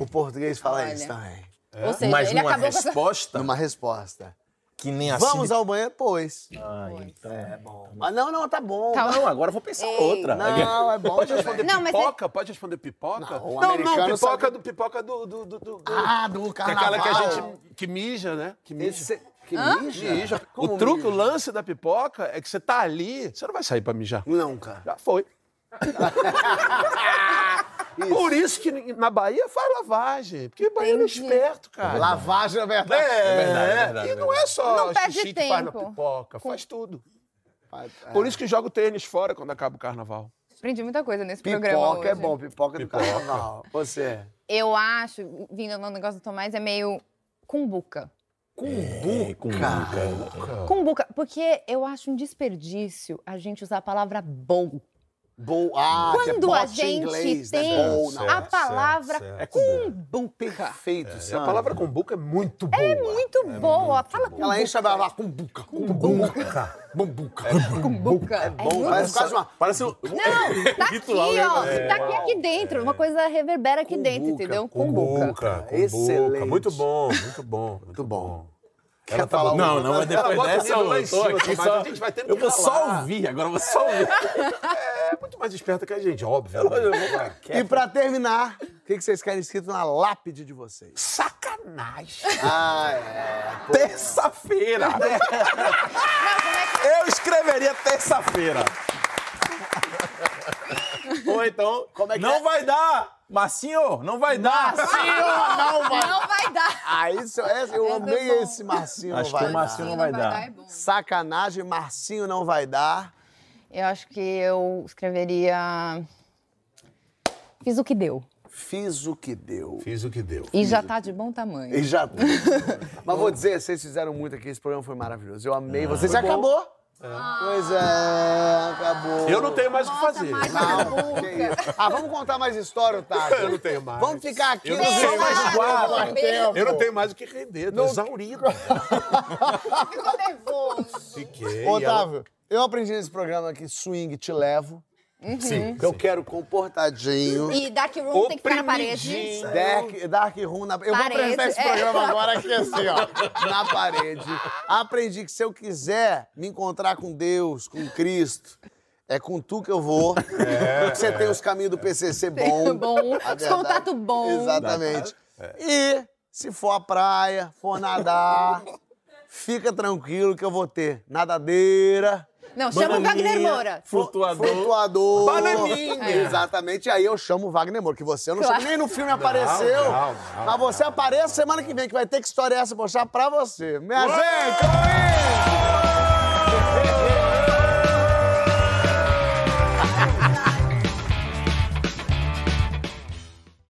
O português fala Olha. isso também. Ou seja, Mas ele numa acabou com essa... resposta Numa resposta. que nem assim. Vamos ao banheiro? Pois. Ai, então. É bom. Mas não, não, tá bom. Calma. Não, agora eu vou pensar outra. Não, é bom. Pode responder Não, mas pipoca? Pode responder pipoca? Não, não, americano pipoca sabe- do pipoca do. do, do, do- Ah, do que é carnaval. aquela que a gente. que mija, né? Que mija. Esse... Que mija? Mija. Como o truque, mija? o lance da pipoca é que você tá ali, você não vai sair pra mijar. Nunca. Já foi. Por isso que na Bahia faz lavagem. Porque baiano é esperto, cara. Lavagem é verdade. É, verdade, é verdade, E não é só Não perde xixi que faz na tempo. pipoca, faz tudo. É. Por isso que joga o tênis fora quando acaba o carnaval. Aprendi muita coisa nesse programa Pipoca é hoje. bom, pipoca do Pipoca. carnaval. Você. Eu acho, vindo no negócio do Tomás, é meio cumbuca. É, com Cara. Cumbuca, porque eu acho um desperdício a gente usar a palavra bom. Bom. Ah, que é Quando a pote em gente inglês, tem né? Bom, não. a palavra É com cumbuca. Perfeito, E a palavra combuca é muito boa. É muito boa. Fala cumbuca. Ela enche a barba com buca. Com buca. Bambuca. Cumbuca. É Bom, parece quase uma... Parece um. Não, tá aqui, né? ó. Tá aqui, aqui dentro. Uma coisa reverbera aqui dentro, Cumbuca, entendeu? Cumbuca. Excelente. Muito bom, muito bom. Muito bom. Ela Quer falar Não, não, mas depois bota o dessa eu tô aqui só. a gente vai tendo Eu vou só ouvir, agora eu vou só ouvir. É muito mais esperta que a gente, óbvio. E pra terminar, o que que vocês querem escrito na lápide de vocês? Sacanagem. Ah, é. Terça-feira. Eu escreveria terça-feira. Ou então, Como é que não é? vai dar. Marcinho, não vai dar. não vai. Não vai dar. Ah, isso, essa- eu Essa é amei bom. esse Marcinho Acho não que vai o Marcinho dar. não vai dar. é. Sacanagem, Marcinho não vai dar. Eu acho que eu escreveria. Fiz o que deu. Fiz o que deu. Fiz o que deu. E já tá de bom tamanho. E já. Mas vou dizer, vocês fizeram muito aqui, esse programa foi maravilhoso. Eu amei vocês. Já bom. acabou. Pois é, acabou. Eu não tenho mais o que fazer. Não, isso. Ah, vamos contar mais história, Otávio. Eu não tenho mais. Vamos ficar aqui Eu não tenho mais tempo. Eu não tenho mais o que render, tô exaurido. Ficou nervoso. Fiquei. e ela- Otávio, eu aprendi nesse programa que swing te levo. Sim. Que eu quero comportadinho. E Dark Room tem que ficar na parede. Dark, dark Room na Eu vou Parede, apresentar esse é. programa agora aqui assim, ó. Na parede. Aprendi que se eu quiser me encontrar com Deus, com Cristo, é com tu que eu vou. É, Porque você tem os caminhos do PCC bom. Bom, os contatos bons. Exatamente. E se for à praia, for nadar, fica tranquilo que eu vou ter nadadeira. Não, chama o Wagner Moura. Flutuador. Flutuador. Bananinha. Exatamente. Aí eu chamo o Wagner Moura, que você eu não Claro. chamo, nem no filme apareceu. não, não, mas você aparece semana que vem, que vai ter que história essa puxar pra você. Minha gente, tô indo!